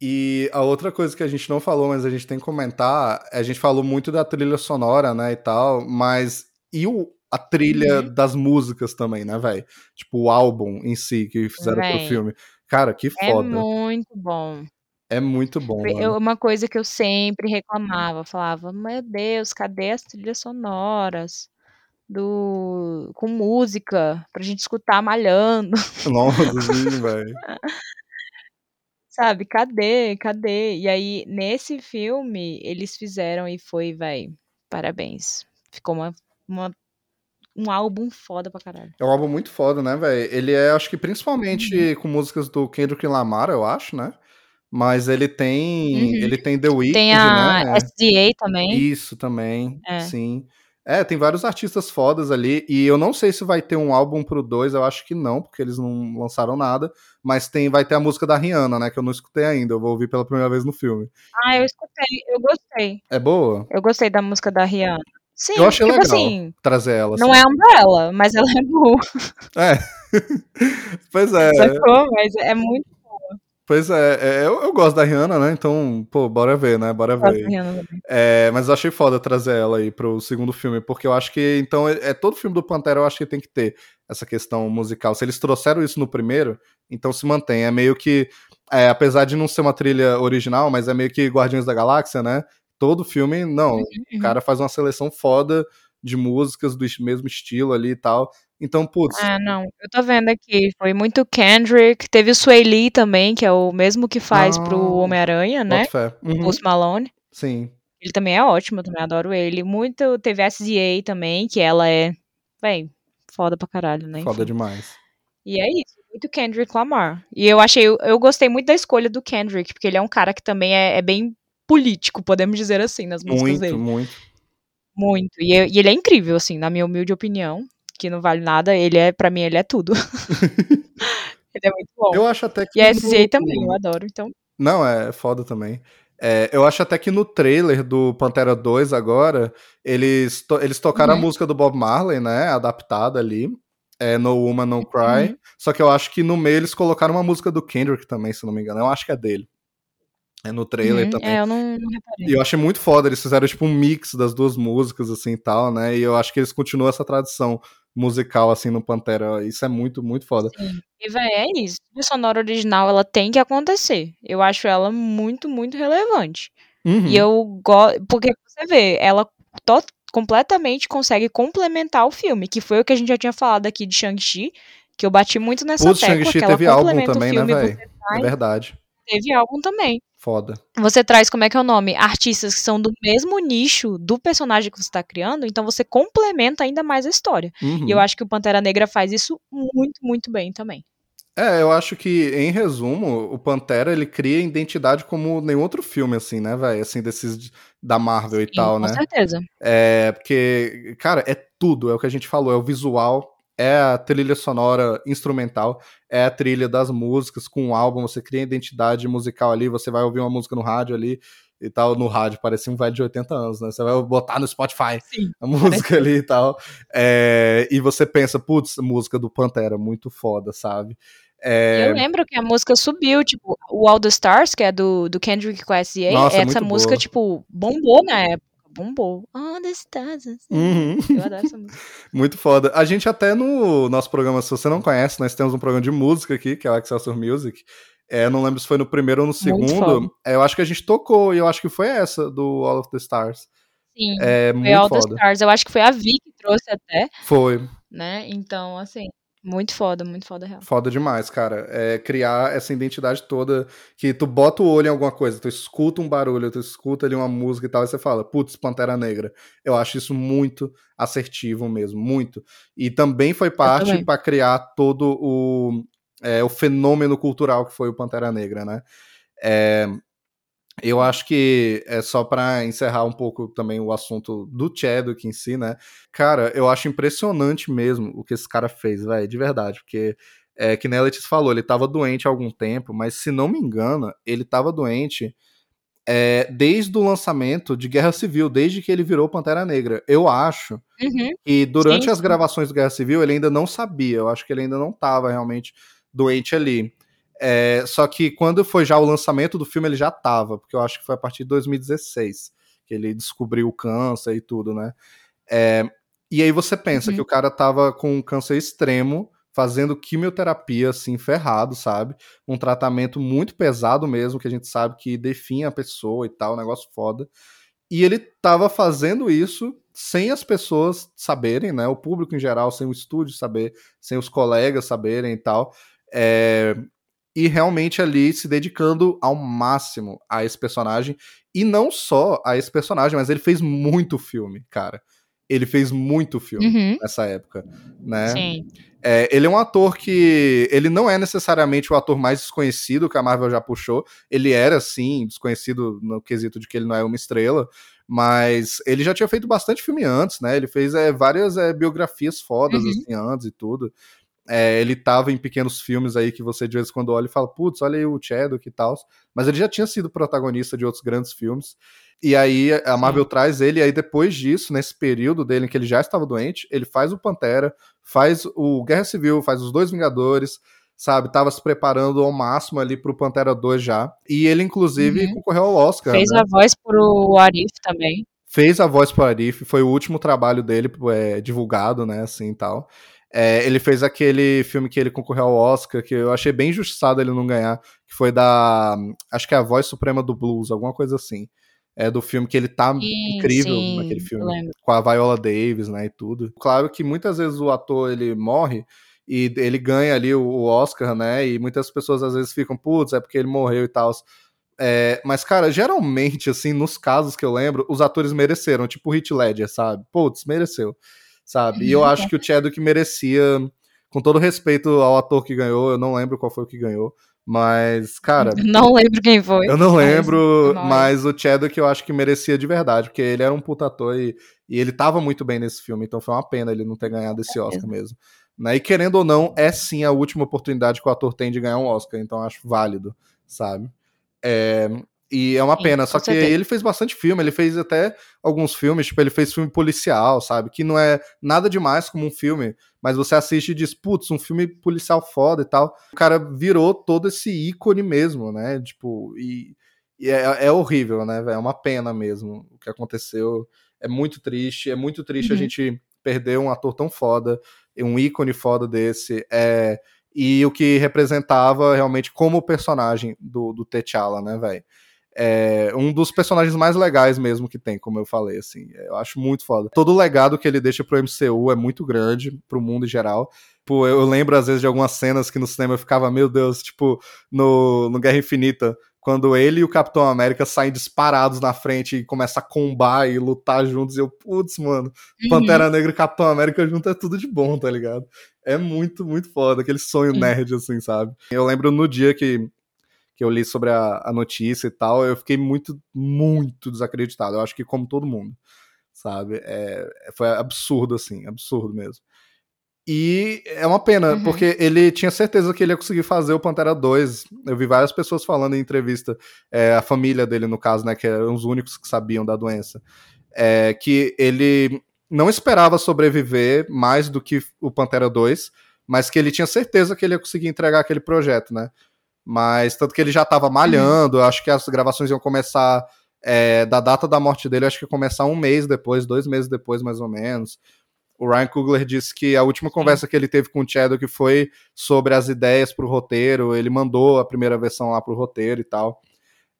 Speaker 4: E a outra coisa que a gente não falou, mas a gente tem que comentar, a gente falou muito da trilha sonora, né, e tal, mas e o, a trilha
Speaker 5: Uhum.
Speaker 4: das músicas também, né, velho? Tipo, o álbum em si que fizeram pro filme. Cara, que
Speaker 5: É
Speaker 4: foda.
Speaker 5: muito bom.
Speaker 4: É muito bom,
Speaker 5: eu- uma coisa que eu sempre reclamava, falava, meu Deus, cadê as trilhas sonoras do com música pra gente escutar malhando,
Speaker 4: Nossa, velho.
Speaker 5: sabe? Cadê? Cadê? E aí nesse filme eles fizeram e foi, vai, parabéns. Ficou uma, uma- um álbum foda pra caralho.
Speaker 4: É um álbum muito foda, né, velho? Ele é, acho que principalmente
Speaker 5: Uhum.
Speaker 4: com músicas do Kendrick Lamar, eu acho, né? Mas ele tem,
Speaker 5: Uhum.
Speaker 4: ele tem The Weeknd,
Speaker 5: Tem a
Speaker 4: né?
Speaker 5: SDA também.
Speaker 4: Isso também,
Speaker 5: É.
Speaker 4: sim. É, tem vários artistas fodas ali, e eu não sei se vai ter um álbum pro 2, eu acho que não, porque eles não lançaram nada, mas tem, vai ter a música da Rihanna, né, que eu não escutei ainda, eu vou ouvir pela primeira vez no filme.
Speaker 5: Ah, eu escutei, eu gostei.
Speaker 4: É boa?
Speaker 5: Eu gostei da música da Rihanna. Sim,
Speaker 4: Eu achei
Speaker 5: tipo
Speaker 4: legal
Speaker 5: assim,
Speaker 4: trazer ela.
Speaker 5: não
Speaker 4: assim.
Speaker 5: é Umbrella, mas ela é boa.
Speaker 4: É. pois é,
Speaker 5: Sacou? Mas é muito
Speaker 4: pois é, é, eu, eu gosto da Rihanna, né, então, pô, bora ver, né, bora
Speaker 5: boa
Speaker 4: ver.
Speaker 5: a Rihanna também.
Speaker 4: É, mas eu achei foda trazer ela aí pro segundo filme, porque eu acho que, então, é, é todo filme do Pantera eu acho que tem que ter essa questão musical. Se eles trouxeram isso no primeiro, então se mantém. É meio que, é, apesar de não ser uma trilha original, mas é meio que Guardiões da Galáxia, né? Todo filme, não, o
Speaker 5: Uhum.
Speaker 4: cara faz uma seleção foda de músicas do mesmo estilo ali e tal. Então, putz,
Speaker 5: Ah, não. Eu tô vendo aqui. Foi muito Kendrick. Teve o Sway Lee também, que é o mesmo que faz pro
Speaker 4: Ah,
Speaker 5: Homem-Aranha, né?
Speaker 4: fé. Uhum,
Speaker 5: Post Malone.
Speaker 4: sim.
Speaker 5: Ele também é ótimo, eu também adoro ele. Muito. Teve a SZA também, que ela é. Bem, foda pra caralho, né?
Speaker 4: Foda
Speaker 5: Enfim.
Speaker 4: demais.
Speaker 5: E é isso. Muito Kendrick Lamar. E eu achei. Eu gostei muito da escolha do Kendrick, porque ele é um cara que também é, é bem político, podemos dizer assim, nas músicas
Speaker 4: Muito,
Speaker 5: dele.
Speaker 4: muito.
Speaker 5: Muito. E, eu- e ele é incrível, assim, na minha humilde opinião. Que não vale nada, ele é, pra mim, ele é tudo. ele é muito bom.
Speaker 4: Eu acho até que.
Speaker 5: E a
Speaker 4: no-
Speaker 5: também, eu adoro, então.
Speaker 4: Não, é foda também. É, eu acho até que no trailer do Pantera 2 agora, eles, to- eles tocaram
Speaker 5: Uhum.
Speaker 4: a música do Bob Marley, né? Adaptada ali. É No Woman No Cry.
Speaker 5: Uhum.
Speaker 4: Só que eu acho que no meio eles colocaram uma música do Kendrick também, se não me engano. Eu acho que é dele. É no trailer
Speaker 5: Uhum.
Speaker 4: também.
Speaker 5: É, eu não, não reparei.
Speaker 4: E eu achei muito foda, eles fizeram tipo um mix das duas músicas, assim e tal, né? E eu acho que eles continuam essa tradição musical, assim, no Pantera. Isso é muito, muito foda.
Speaker 5: Sim. E, véi, é isso. A sonora original, ela tem que acontecer. Eu acho ela muito, muito relevante.
Speaker 4: Uhum.
Speaker 5: E eu gosto. Porque você vê, ela completamente consegue complementar o filme, que foi o que a gente já tinha falado aqui de Shang-Chi, que eu bati muito nessa
Speaker 4: Putz,
Speaker 5: tecla,
Speaker 4: Shang-Chi teve álbum
Speaker 5: complementa
Speaker 4: também,
Speaker 5: o
Speaker 4: né, velho?
Speaker 5: você
Speaker 4: É verdade.
Speaker 5: Teve álbum também.
Speaker 4: Foda.
Speaker 5: Você traz, como é que é o nome? Artistas que são do mesmo nicho do personagem que você está criando, então você complementa ainda mais a história.
Speaker 4: Uhum.
Speaker 5: E eu acho que o Pantera Negra faz isso muito, muito bem também.
Speaker 4: É, eu acho que, em resumo, o Pantera, ele cria identidade como nenhum outro filme, assim, né, velho? Assim, desses de- da Marvel e
Speaker 5: Sim,
Speaker 4: tal,
Speaker 5: com
Speaker 4: né?
Speaker 5: certeza.
Speaker 4: É, porque, cara, é tudo, é o que a gente falou, é o visual, é a trilha sonora instrumental, é a trilha das músicas com o álbum, você cria identidade musical ali, você vai ouvir uma música no rádio ali e tal, no rádio, parecia um velho de 80 anos, né? Você vai botar no Spotify
Speaker 5: Sim.
Speaker 4: a música ali e tal, é, e você pensa, putz, música do Pantera, muito foda, sabe?
Speaker 5: E
Speaker 4: É,
Speaker 5: eu lembro que a música subiu, tipo, o All the Stars, que é do, do Kendrick com a
Speaker 4: Nossa,
Speaker 5: essa música,
Speaker 4: boa.
Speaker 5: tipo, bombou na época. Bombou. All the Stars.
Speaker 4: uhum.
Speaker 5: Eu adoro essa música.
Speaker 4: Muito foda. A gente até no nosso programa, se você não conhece, nós temos um programa de música aqui, que é o Excelsior Music. É, não lembro se foi no primeiro ou no segundo. É, eu acho que a gente tocou, e eu acho que foi essa, do All of the Stars.
Speaker 5: Sim,
Speaker 4: É
Speaker 5: foi
Speaker 4: muito
Speaker 5: All the
Speaker 4: foda.
Speaker 5: Stars. Eu acho que foi a Vi que trouxe até,
Speaker 4: Foi.
Speaker 5: né? Então, assim, Muito foda, muito foda, real.
Speaker 4: Foda demais, cara. É criar essa identidade toda que tu bota o olho em alguma coisa, tu escuta um barulho, tu escuta ali uma música e tal, e você fala, putz, Pantera Negra. Eu acho isso muito assertivo mesmo, muito. E também foi parte para criar todo o, é, o fenômeno cultural que foi o Pantera Negra, né? É, eu acho que é só para encerrar um pouco também o assunto do Chadwick em si, né? Cara, eu acho impressionante mesmo o que esse cara fez, velho, de verdade, porque é que nem Letícia falou, ele tava doente há algum tempo, mas se não me engano, ele tava doente é, desde o lançamento de Guerra Civil, desde que ele virou Pantera Negra. Eu acho
Speaker 5: uhum.
Speaker 4: que durante sim, as gravações do Guerra Civil ele ainda não sabia, eu acho que ele ainda não tava realmente doente ali. É, só que quando foi já o lançamento do filme, ele já tava, porque eu acho que foi a partir de 2016 que ele descobriu o câncer e tudo, né? É, e aí você pensa uhum. que o cara tava com um câncer extremo, fazendo quimioterapia, assim, ferrado, sabe? Um tratamento muito pesado mesmo, que a gente sabe que define a pessoa e tal, um negócio foda. E ele tava fazendo isso sem as pessoas saberem, né? O público em geral, sem o estúdio saber, sem os colegas saberem e tal. É, e realmente ali se dedicando ao máximo a esse personagem. E não só a esse personagem, mas ele fez muito filme, cara. Ele fez muito filme
Speaker 5: uhum.
Speaker 4: nessa época, né?
Speaker 5: Sim.
Speaker 4: É, ele é um ator que. Ele não é necessariamente o ator mais desconhecido que a Marvel já puxou. Ele era, sim, desconhecido no quesito de que ele não é uma estrela. Mas ele já tinha feito bastante filme antes, né? Ele fez é, várias é, biografias fodas, uhum. assim, antes e tudo. É, ele tava em pequenos filmes aí que você de vez em quando olha e fala, putz, olha aí o Chadwick e tal. Mas ele já tinha sido protagonista de outros grandes filmes. E aí a Marvel Sim. traz ele, e aí depois disso, nesse período dele em que ele já estava doente, ele faz o Pantera, faz o Guerra Civil, faz os dois Vingadores, sabe? Tava se preparando ao máximo ali pro Pantera 2 já. E ele, inclusive, uhum. concorreu ao Oscar.
Speaker 5: Fez
Speaker 4: né?
Speaker 5: a voz pro Arif também.
Speaker 4: Fez a voz pro Arif, foi o último trabalho dele é, divulgado, né, assim e tal. É, ele fez aquele filme que ele concorreu ao Oscar, que eu achei bem injustiçado ele não ganhar, que foi da. Acho que é a Voz Suprema do Blues, alguma coisa assim. É do filme que ele tá sim, incrível sim, naquele filme, com a Viola Davis, né, e tudo. Claro que muitas vezes o ator ele morre e ele ganha ali o, Oscar, né, e muitas pessoas às vezes ficam, putz, é porque ele morreu e tal. É, mas, cara, geralmente, assim, nos casos que eu lembro, os atores mereceram, tipo o Heath Ledger, sabe? Putz, mereceu sabe? E eu acho que o Chadwick merecia, com todo respeito ao ator que ganhou, eu não lembro qual foi o que ganhou, mas, cara.
Speaker 5: Não lembro quem foi.
Speaker 4: Eu não lembro, mas, mas o Chadwick eu acho que merecia de verdade, porque ele era um puta ator e, e ele tava muito bem nesse filme, então foi uma pena ele não ter ganhado esse Oscar mesmo. Né? E querendo ou não, é sim a última oportunidade que o ator tem de ganhar um Oscar, então acho válido, sabe? É, e é uma Sim, pena, só que certeza. ele fez bastante filme, ele fez até alguns filmes, tipo, ele fez filme policial, sabe? Que não é nada demais como um filme, mas você assiste e diz, putz, um filme policial foda e tal. O cara virou todo esse ícone mesmo, né? Tipo, e, e é, é, horrível, né, É uma pena mesmo o que aconteceu. É muito triste, é muito triste uhum. a gente perder um ator tão foda, um ícone foda desse. É, e o que representava realmente como personagem do, do T'Challa, né, velho? É um dos personagens mais legais mesmo que tem, como eu falei, assim. Eu acho muito foda. Todo o legado que ele deixa pro MCU é muito grande, pro mundo em geral. Pô, eu lembro às vezes de algumas cenas que no cinema eu ficava, meu Deus, tipo, no, no Guerra Infinita, quando ele e o Capitão América saem disparados na frente e começam a combar e lutar juntos, e eu, putz, mano, uhum. Pantera Negra e Capitão América junto é tudo de bom, tá ligado? É muito, muito foda, aquele sonho nerd, assim, sabe? Eu lembro no dia que que eu li sobre a, a notícia e tal, eu fiquei muito, muito desacreditado. Eu acho que como todo mundo, sabe? É, foi absurdo, assim, absurdo mesmo. E é uma pena, uhum. porque ele tinha certeza que ele ia conseguir fazer o Pantera 2. Eu vi várias pessoas falando em entrevista, é, a família dele, no caso, né, que eram os únicos que sabiam da doença, é, que ele não esperava sobreviver mais do que o Pantera 2, mas que ele tinha certeza que ele ia conseguir entregar aquele projeto, né? Mas tanto que ele já estava malhando, eu acho que as gravações iam começar é, da data da morte dele, acho que ia começar um mês depois, dois meses depois, mais ou menos. O Ryan Coogler disse que a última conversa que ele teve com o Chadwick foi sobre as ideias para o roteiro. Ele mandou a primeira versão lá para o roteiro e tal.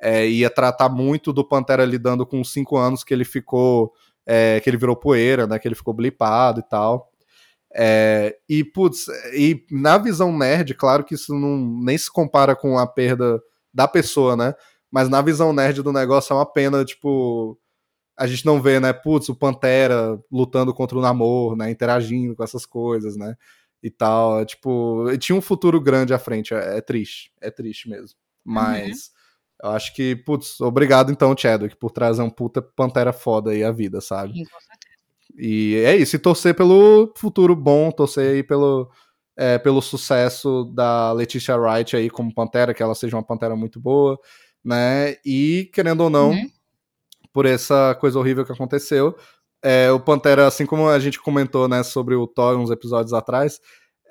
Speaker 4: É, ia tratar muito do Pantera lidando com os cinco anos que ele ficou, é, que ele virou poeira, né? Que ele ficou blipado e tal. É, e, putz, e na visão nerd, claro que isso não, nem se compara com a perda da pessoa, né? Mas na visão nerd do negócio é uma pena, tipo, a gente não vê, né, putz, o Pantera lutando contra o Namor, né, interagindo com essas coisas, né, e tal, é, tipo, tinha um futuro grande à frente, é, é triste, é triste mesmo, mas uhum. eu acho que, putz, obrigado então, Chadwick, por trazer um puta Pantera foda aí à vida, sabe? Sim, com certeza. E é isso, e torcer pelo futuro bom, torcer aí pelo, é, pelo sucesso da Leticia Wright aí como Pantera, que ela seja uma Pantera muito boa, né? E, querendo ou não, uhum. por essa coisa horrível que aconteceu, é, o Pantera, assim como a gente comentou, né, sobre o Thor uns episódios atrás,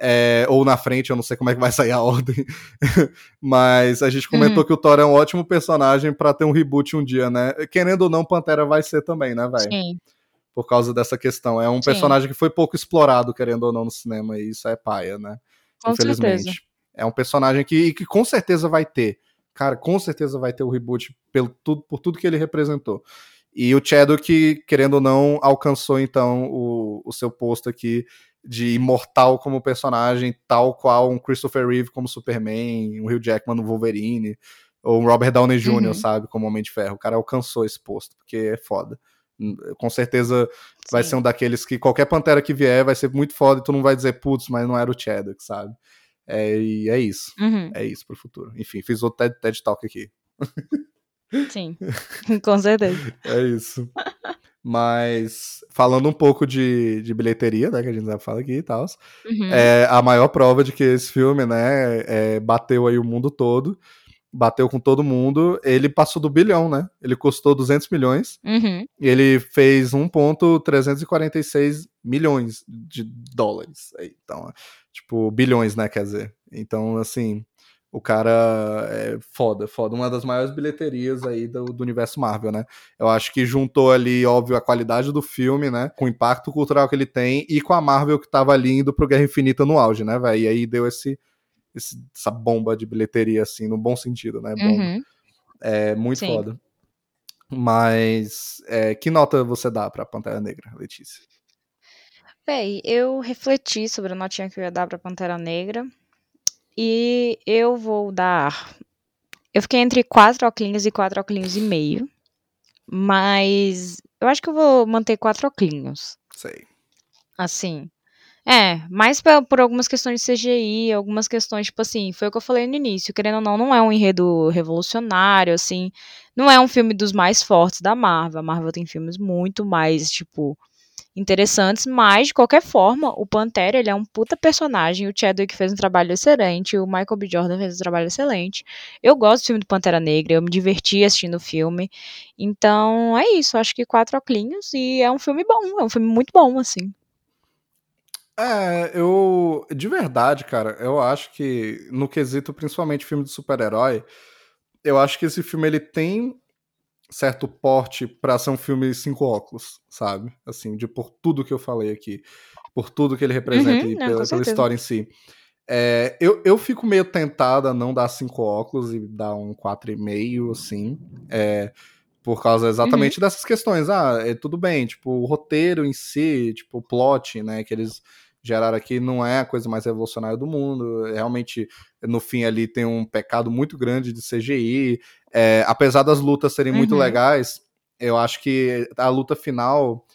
Speaker 4: é, ou na frente, eu não sei como é que vai sair a ordem, mas a gente comentou uhum. que o Thor é um ótimo personagem para ter um reboot um dia, né? Querendo ou não, Pantera vai ser também, né, velho? Sim por causa dessa questão. É um Sim. personagem que foi pouco explorado, querendo ou não, no cinema, e isso é paia, né?
Speaker 5: Com Infelizmente. Certeza.
Speaker 4: É um personagem que, que com certeza vai ter. Cara, com certeza vai ter o reboot pelo, tudo, por tudo que ele representou. E o Chadwick, querendo ou não, alcançou então o, o seu posto aqui de imortal como personagem, tal qual um Christopher Reeve como Superman, um Hugh Jackman no Wolverine, ou um Robert Downey Jr., uhum. sabe, como Homem de Ferro. O cara alcançou esse posto, porque é foda com certeza Sim. vai ser um daqueles que qualquer Pantera que vier vai ser muito foda e tu não vai dizer, putz, mas não era o Chadwick, sabe? É, e é isso.
Speaker 5: Uhum.
Speaker 4: É isso pro futuro. Enfim, fiz outro TED, TED Talk aqui.
Speaker 5: Sim, com certeza.
Speaker 4: É isso. Mas, falando um pouco de, de bilheteria, né, que a gente já fala aqui e tal, uhum. é a maior prova de que esse filme, né, é, bateu aí o mundo todo bateu com todo mundo, ele passou do bilhão, né? Ele custou 200 milhões
Speaker 5: uhum.
Speaker 4: e ele fez 1,346 milhões de dólares. Então, tipo, bilhões, né? Quer dizer. Então, assim, o cara é foda, foda. Uma das maiores bilheterias aí do, do, universo Marvel, né? Eu acho que juntou ali, óbvio, a qualidade do filme, né? Com o impacto cultural que ele tem e com a Marvel que tava ali indo pro Guerra Infinita no auge, né, velho? E aí deu esse esse, essa bomba de bilheteria, assim, no bom sentido, né? Bomba. Uhum. É muito Sim. foda. Mas é, que nota você dá pra Pantera Negra, Letícia?
Speaker 5: Véi, eu refleti sobre a notinha que eu ia dar pra Pantera Negra. E eu vou dar. Eu fiquei entre quatro oclinhos e quatro oclinhos e meio. Mas eu acho que eu vou manter quatro oclinhos.
Speaker 4: Sei.
Speaker 5: Assim. É, mais por algumas questões de CGI, algumas questões, tipo assim, foi o que eu falei no início, querendo ou não, não é um enredo revolucionário, assim, não é um filme dos mais fortes da Marvel. A Marvel tem filmes muito mais, tipo, interessantes, mas, de qualquer forma, o Pantera, ele é um puta personagem, o Chadwick fez um trabalho excelente, o Michael B. Jordan fez um trabalho excelente. Eu gosto do filme do Pantera Negra, eu me diverti assistindo o filme, então é isso, acho que quatro oclinhos e é um filme bom, é um filme muito bom, assim.
Speaker 4: É, eu. De verdade, cara, eu acho que no quesito, principalmente filme de super-herói, eu acho que esse filme ele tem certo porte para ser um filme cinco óculos, sabe? Assim, de por tudo que eu falei aqui, por tudo que ele representa uhum, e pela, pela história em si. É, eu, eu fico meio tentado a não dar cinco óculos e dar um quatro e meio, assim. É, por causa exatamente uhum. dessas questões. Ah, é tudo bem, tipo, o roteiro em si, tipo, o plot, né, que eles geraram aqui não é a coisa mais revolucionária do mundo. Realmente, no fim ali tem um pecado muito grande de CGI. É, apesar das lutas serem uhum. muito legais, eu acho que a luta final.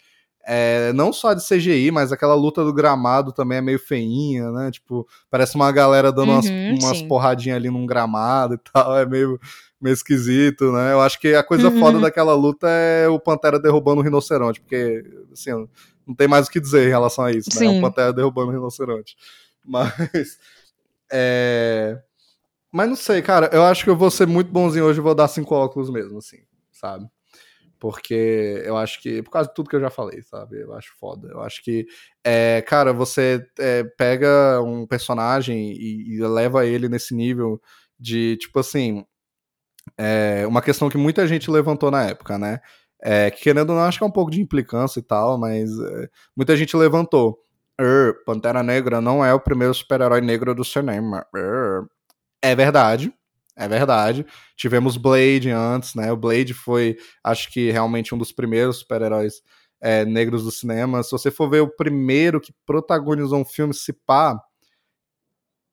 Speaker 4: É, não só de CGI, mas aquela luta do gramado também é meio feinha, né? Tipo, parece uma galera dando uhum, umas, umas porradinhas ali num gramado e tal, é meio, meio esquisito, né? Eu acho que a coisa uhum. foda daquela luta é o Pantera derrubando o rinoceronte, porque, assim, não tem mais o que dizer em relação a isso, né? É um Pantera derrubando o rinoceronte. Mas. É... Mas não sei, cara. Eu acho que eu vou ser muito bonzinho hoje e vou dar cinco óculos mesmo, assim, sabe? Porque eu acho que. Por causa de tudo que eu já falei, sabe? Eu acho foda. Eu acho que. É, cara, você é, pega um personagem e, e leva ele nesse nível de, tipo assim. É, uma questão que muita gente levantou na época, né? É, querendo ou não, acho que é um pouco de implicância e tal, mas é, muita gente levantou. Er, Pantera Negra não é o primeiro super-herói negro do cinema. Er. É verdade, é verdade. Tivemos Blade antes, né? O Blade foi, acho que realmente um dos primeiros super-heróis é, negros do cinema. Se você for ver o primeiro que protagonizou um filme, se pá,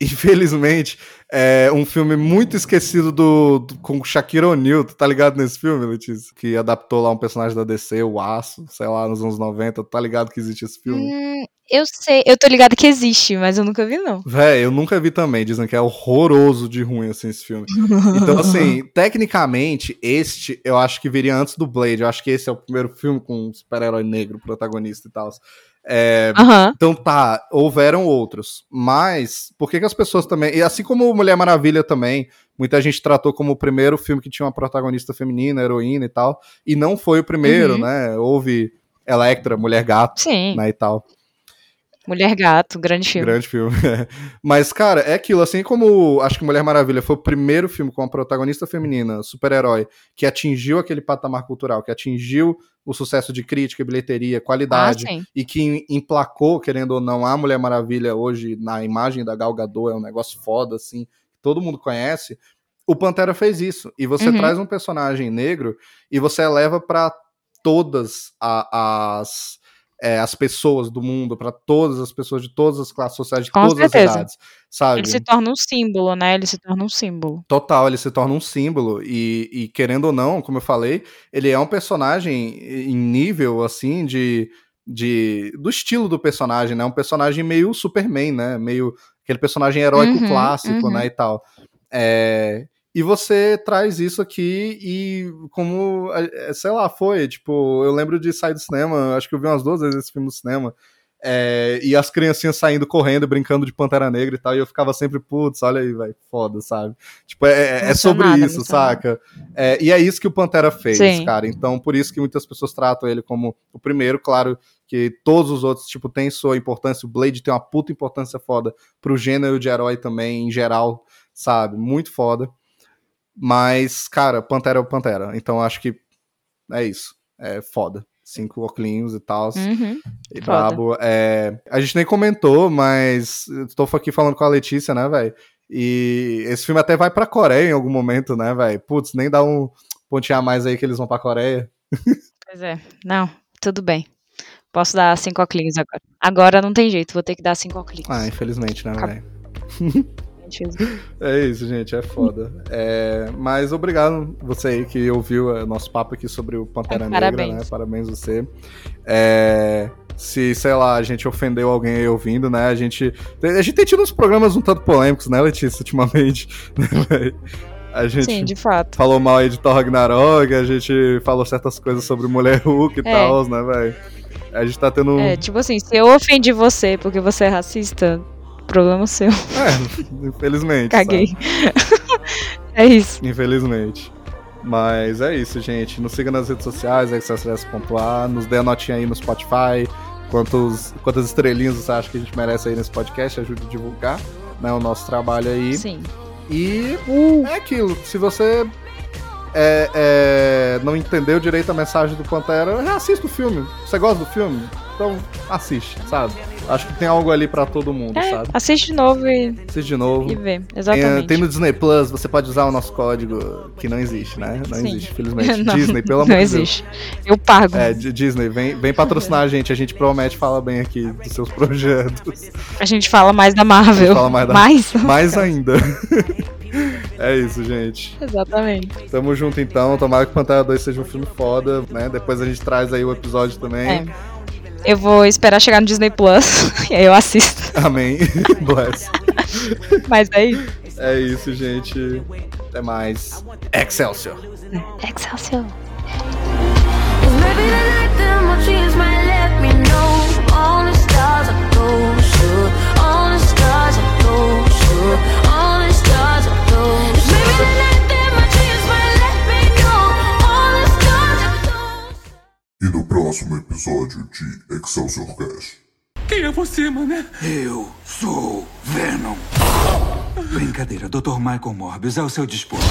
Speaker 4: infelizmente, é um filme muito esquecido do, do com Shakira O'Neal. Tu tá ligado nesse filme, Letícia? Que adaptou lá um personagem da DC, o Aço, sei lá, nos anos 90. Tu tá ligado que existe esse filme?
Speaker 5: Hum, eu sei, eu tô ligado que existe, mas eu nunca vi, não.
Speaker 4: Véi, eu nunca vi também. Dizem que é horroroso de ruim, assim, esse filme. Então, assim, tecnicamente, este eu acho que viria antes do Blade. Eu acho que esse é o primeiro filme com um super-herói negro protagonista e tal. É,
Speaker 5: Aham.
Speaker 4: então tá, houveram outros. Mas, por que, que as pessoas também. E assim como Mulher Maravilha também, muita gente tratou como o primeiro filme que tinha uma protagonista feminina, heroína e tal. E não foi o primeiro,
Speaker 5: Uhum.
Speaker 4: né? Houve Electra, Mulher Gato,
Speaker 5: Sim.
Speaker 4: né? E tal.
Speaker 5: Mulher Gato, grande filme.
Speaker 4: Grande filme. Mas, cara, é aquilo. Assim como acho que Mulher Maravilha foi o primeiro filme com uma protagonista feminina, super-herói, que atingiu aquele patamar cultural, que atingiu o sucesso de crítica, bilheteria,
Speaker 5: Ah,
Speaker 4: qualidade,
Speaker 5: sim.
Speaker 4: e que emplacou, querendo ou não, a Mulher Maravilha hoje na imagem da Gal Gadot, é um negócio foda, assim, que todo mundo conhece. O Pantera fez isso. E você
Speaker 5: Uhum.
Speaker 4: traz um personagem negro e você eleva pra todas a- as é, as pessoas do mundo, pra todas as pessoas de todas as classes sociais, de
Speaker 5: Com
Speaker 4: todas as
Speaker 5: certeza.
Speaker 4: idades, sabe?
Speaker 5: Ele se torna um símbolo, né? Ele se torna um símbolo.
Speaker 4: Total, ele se torna um símbolo e, e, querendo ou não, como eu falei, ele é um personagem em nível assim de, de do estilo do personagem, né? Um personagem meio Superman, né? Meio aquele personagem heróico
Speaker 5: Uhum,
Speaker 4: clássico,
Speaker 5: uhum.
Speaker 4: né? E tal. É, e você traz isso aqui e como, é, sei lá, foi, tipo, eu lembro de sair do cinema, acho que eu vi umas duas vezes esse filme no cinema, é, e as criancinhas saindo correndo, brincando de Pantera Negra e tal, e eu ficava sempre, putz, olha aí, velho, foda, sabe? Tipo, é, é sobre
Speaker 5: Emocionada,
Speaker 4: isso, saca? É, e é isso que o Pantera fez,
Speaker 5: Sim.
Speaker 4: cara. Então, por isso que muitas pessoas tratam ele como o primeiro, claro que todos os outros, tipo, têm sua importância. O Blade tem uma puta importância foda pro gênero de herói também, em geral, sabe? Muito foda. Mas, cara, Pantera é o Pantera. Então, acho que é isso. É foda. Cinco óculos e tal.
Speaker 5: Uhum.
Speaker 4: E
Speaker 5: Foda.
Speaker 4: brabo. É, a gente nem comentou, mas tô aqui falando com a Letícia, né, velho? E esse filme até vai pra Coreia em algum momento, né, velho? Putz, nem dá um pontinho a mais aí que eles vão pra Coreia.
Speaker 5: Pois é. Não, tudo bem. Posso dar cinco oclinhos agora. Agora não tem jeito, vou ter que dar cinco oclinhos.
Speaker 4: Ah, infelizmente, né, velho? É isso, gente, é foda. É, mas obrigado você aí que ouviu é, nosso papo aqui sobre o Pantera Negra,
Speaker 5: Parabéns.
Speaker 4: né? Parabéns você. É, se, sei lá, a gente ofendeu alguém aí ouvindo, né? A gente, a gente tem tido uns programas um tanto polêmicos, né, Letícia, ultimamente. né, a gente
Speaker 5: Sim, de fato.
Speaker 4: falou mal aí de Thor Ragnarok, a gente falou certas coisas sobre Mulher Hulk e
Speaker 5: É.
Speaker 4: tal, né, velho? A gente tá tendo...
Speaker 5: É, tipo assim, se eu ofendi você porque você é racista, problema seu.
Speaker 4: É, infelizmente.
Speaker 5: Caguei. é isso.
Speaker 4: Infelizmente. Mas é isso, gente. Nos siga nas redes sociais, excelsior.a, nos dê a notinha aí no Spotify. Quantos, quantas estrelinhas você acha que a gente merece aí nesse podcast? Ajude a divulgar né, o nosso trabalho aí.
Speaker 5: Sim.
Speaker 4: E é aquilo. Se você é, é, não entendeu direito a mensagem do Pantera, reassista o filme. Você gosta do filme? Então assiste, sabe? Acho que tem algo ali pra todo mundo,
Speaker 5: É,
Speaker 4: sabe?
Speaker 5: assiste de novo e,
Speaker 4: Assiste de novo.
Speaker 5: e vê. Exatamente.
Speaker 4: tem no Disney Plus, você pode usar o nosso código, que não existe, né? Não
Speaker 5: Sim.
Speaker 4: existe, infelizmente.
Speaker 5: Não,
Speaker 4: Disney, pelo amor
Speaker 5: Não
Speaker 4: de Deus.
Speaker 5: existe. Eu pago.
Speaker 4: É, Disney, vem, vem patrocinar a gente, a gente promete falar bem aqui dos seus projetos.
Speaker 5: A gente fala mais da Marvel.
Speaker 4: fala mais da-
Speaker 5: Mais?
Speaker 4: Mais ainda. é isso, gente.
Speaker 5: Exatamente.
Speaker 4: Tamo junto então, tomara que Pantera 2 seja um filme foda, né? Depois a gente traz aí o episódio também.
Speaker 5: É. Eu vou esperar chegar no Disney Plus e aí eu assisto.
Speaker 4: Amém. Bless.
Speaker 5: Mas aí.
Speaker 4: É isso, gente. Até mais. Excelsior.
Speaker 5: Excelsior.
Speaker 7: All the stars are closer All the stars are closer All
Speaker 1: E no próximo episódio de Excelsior Cash.
Speaker 2: Quem é você, mané?
Speaker 8: Eu sou Venom. Brincadeira, Dr. Michael Morbius ao seu dispor.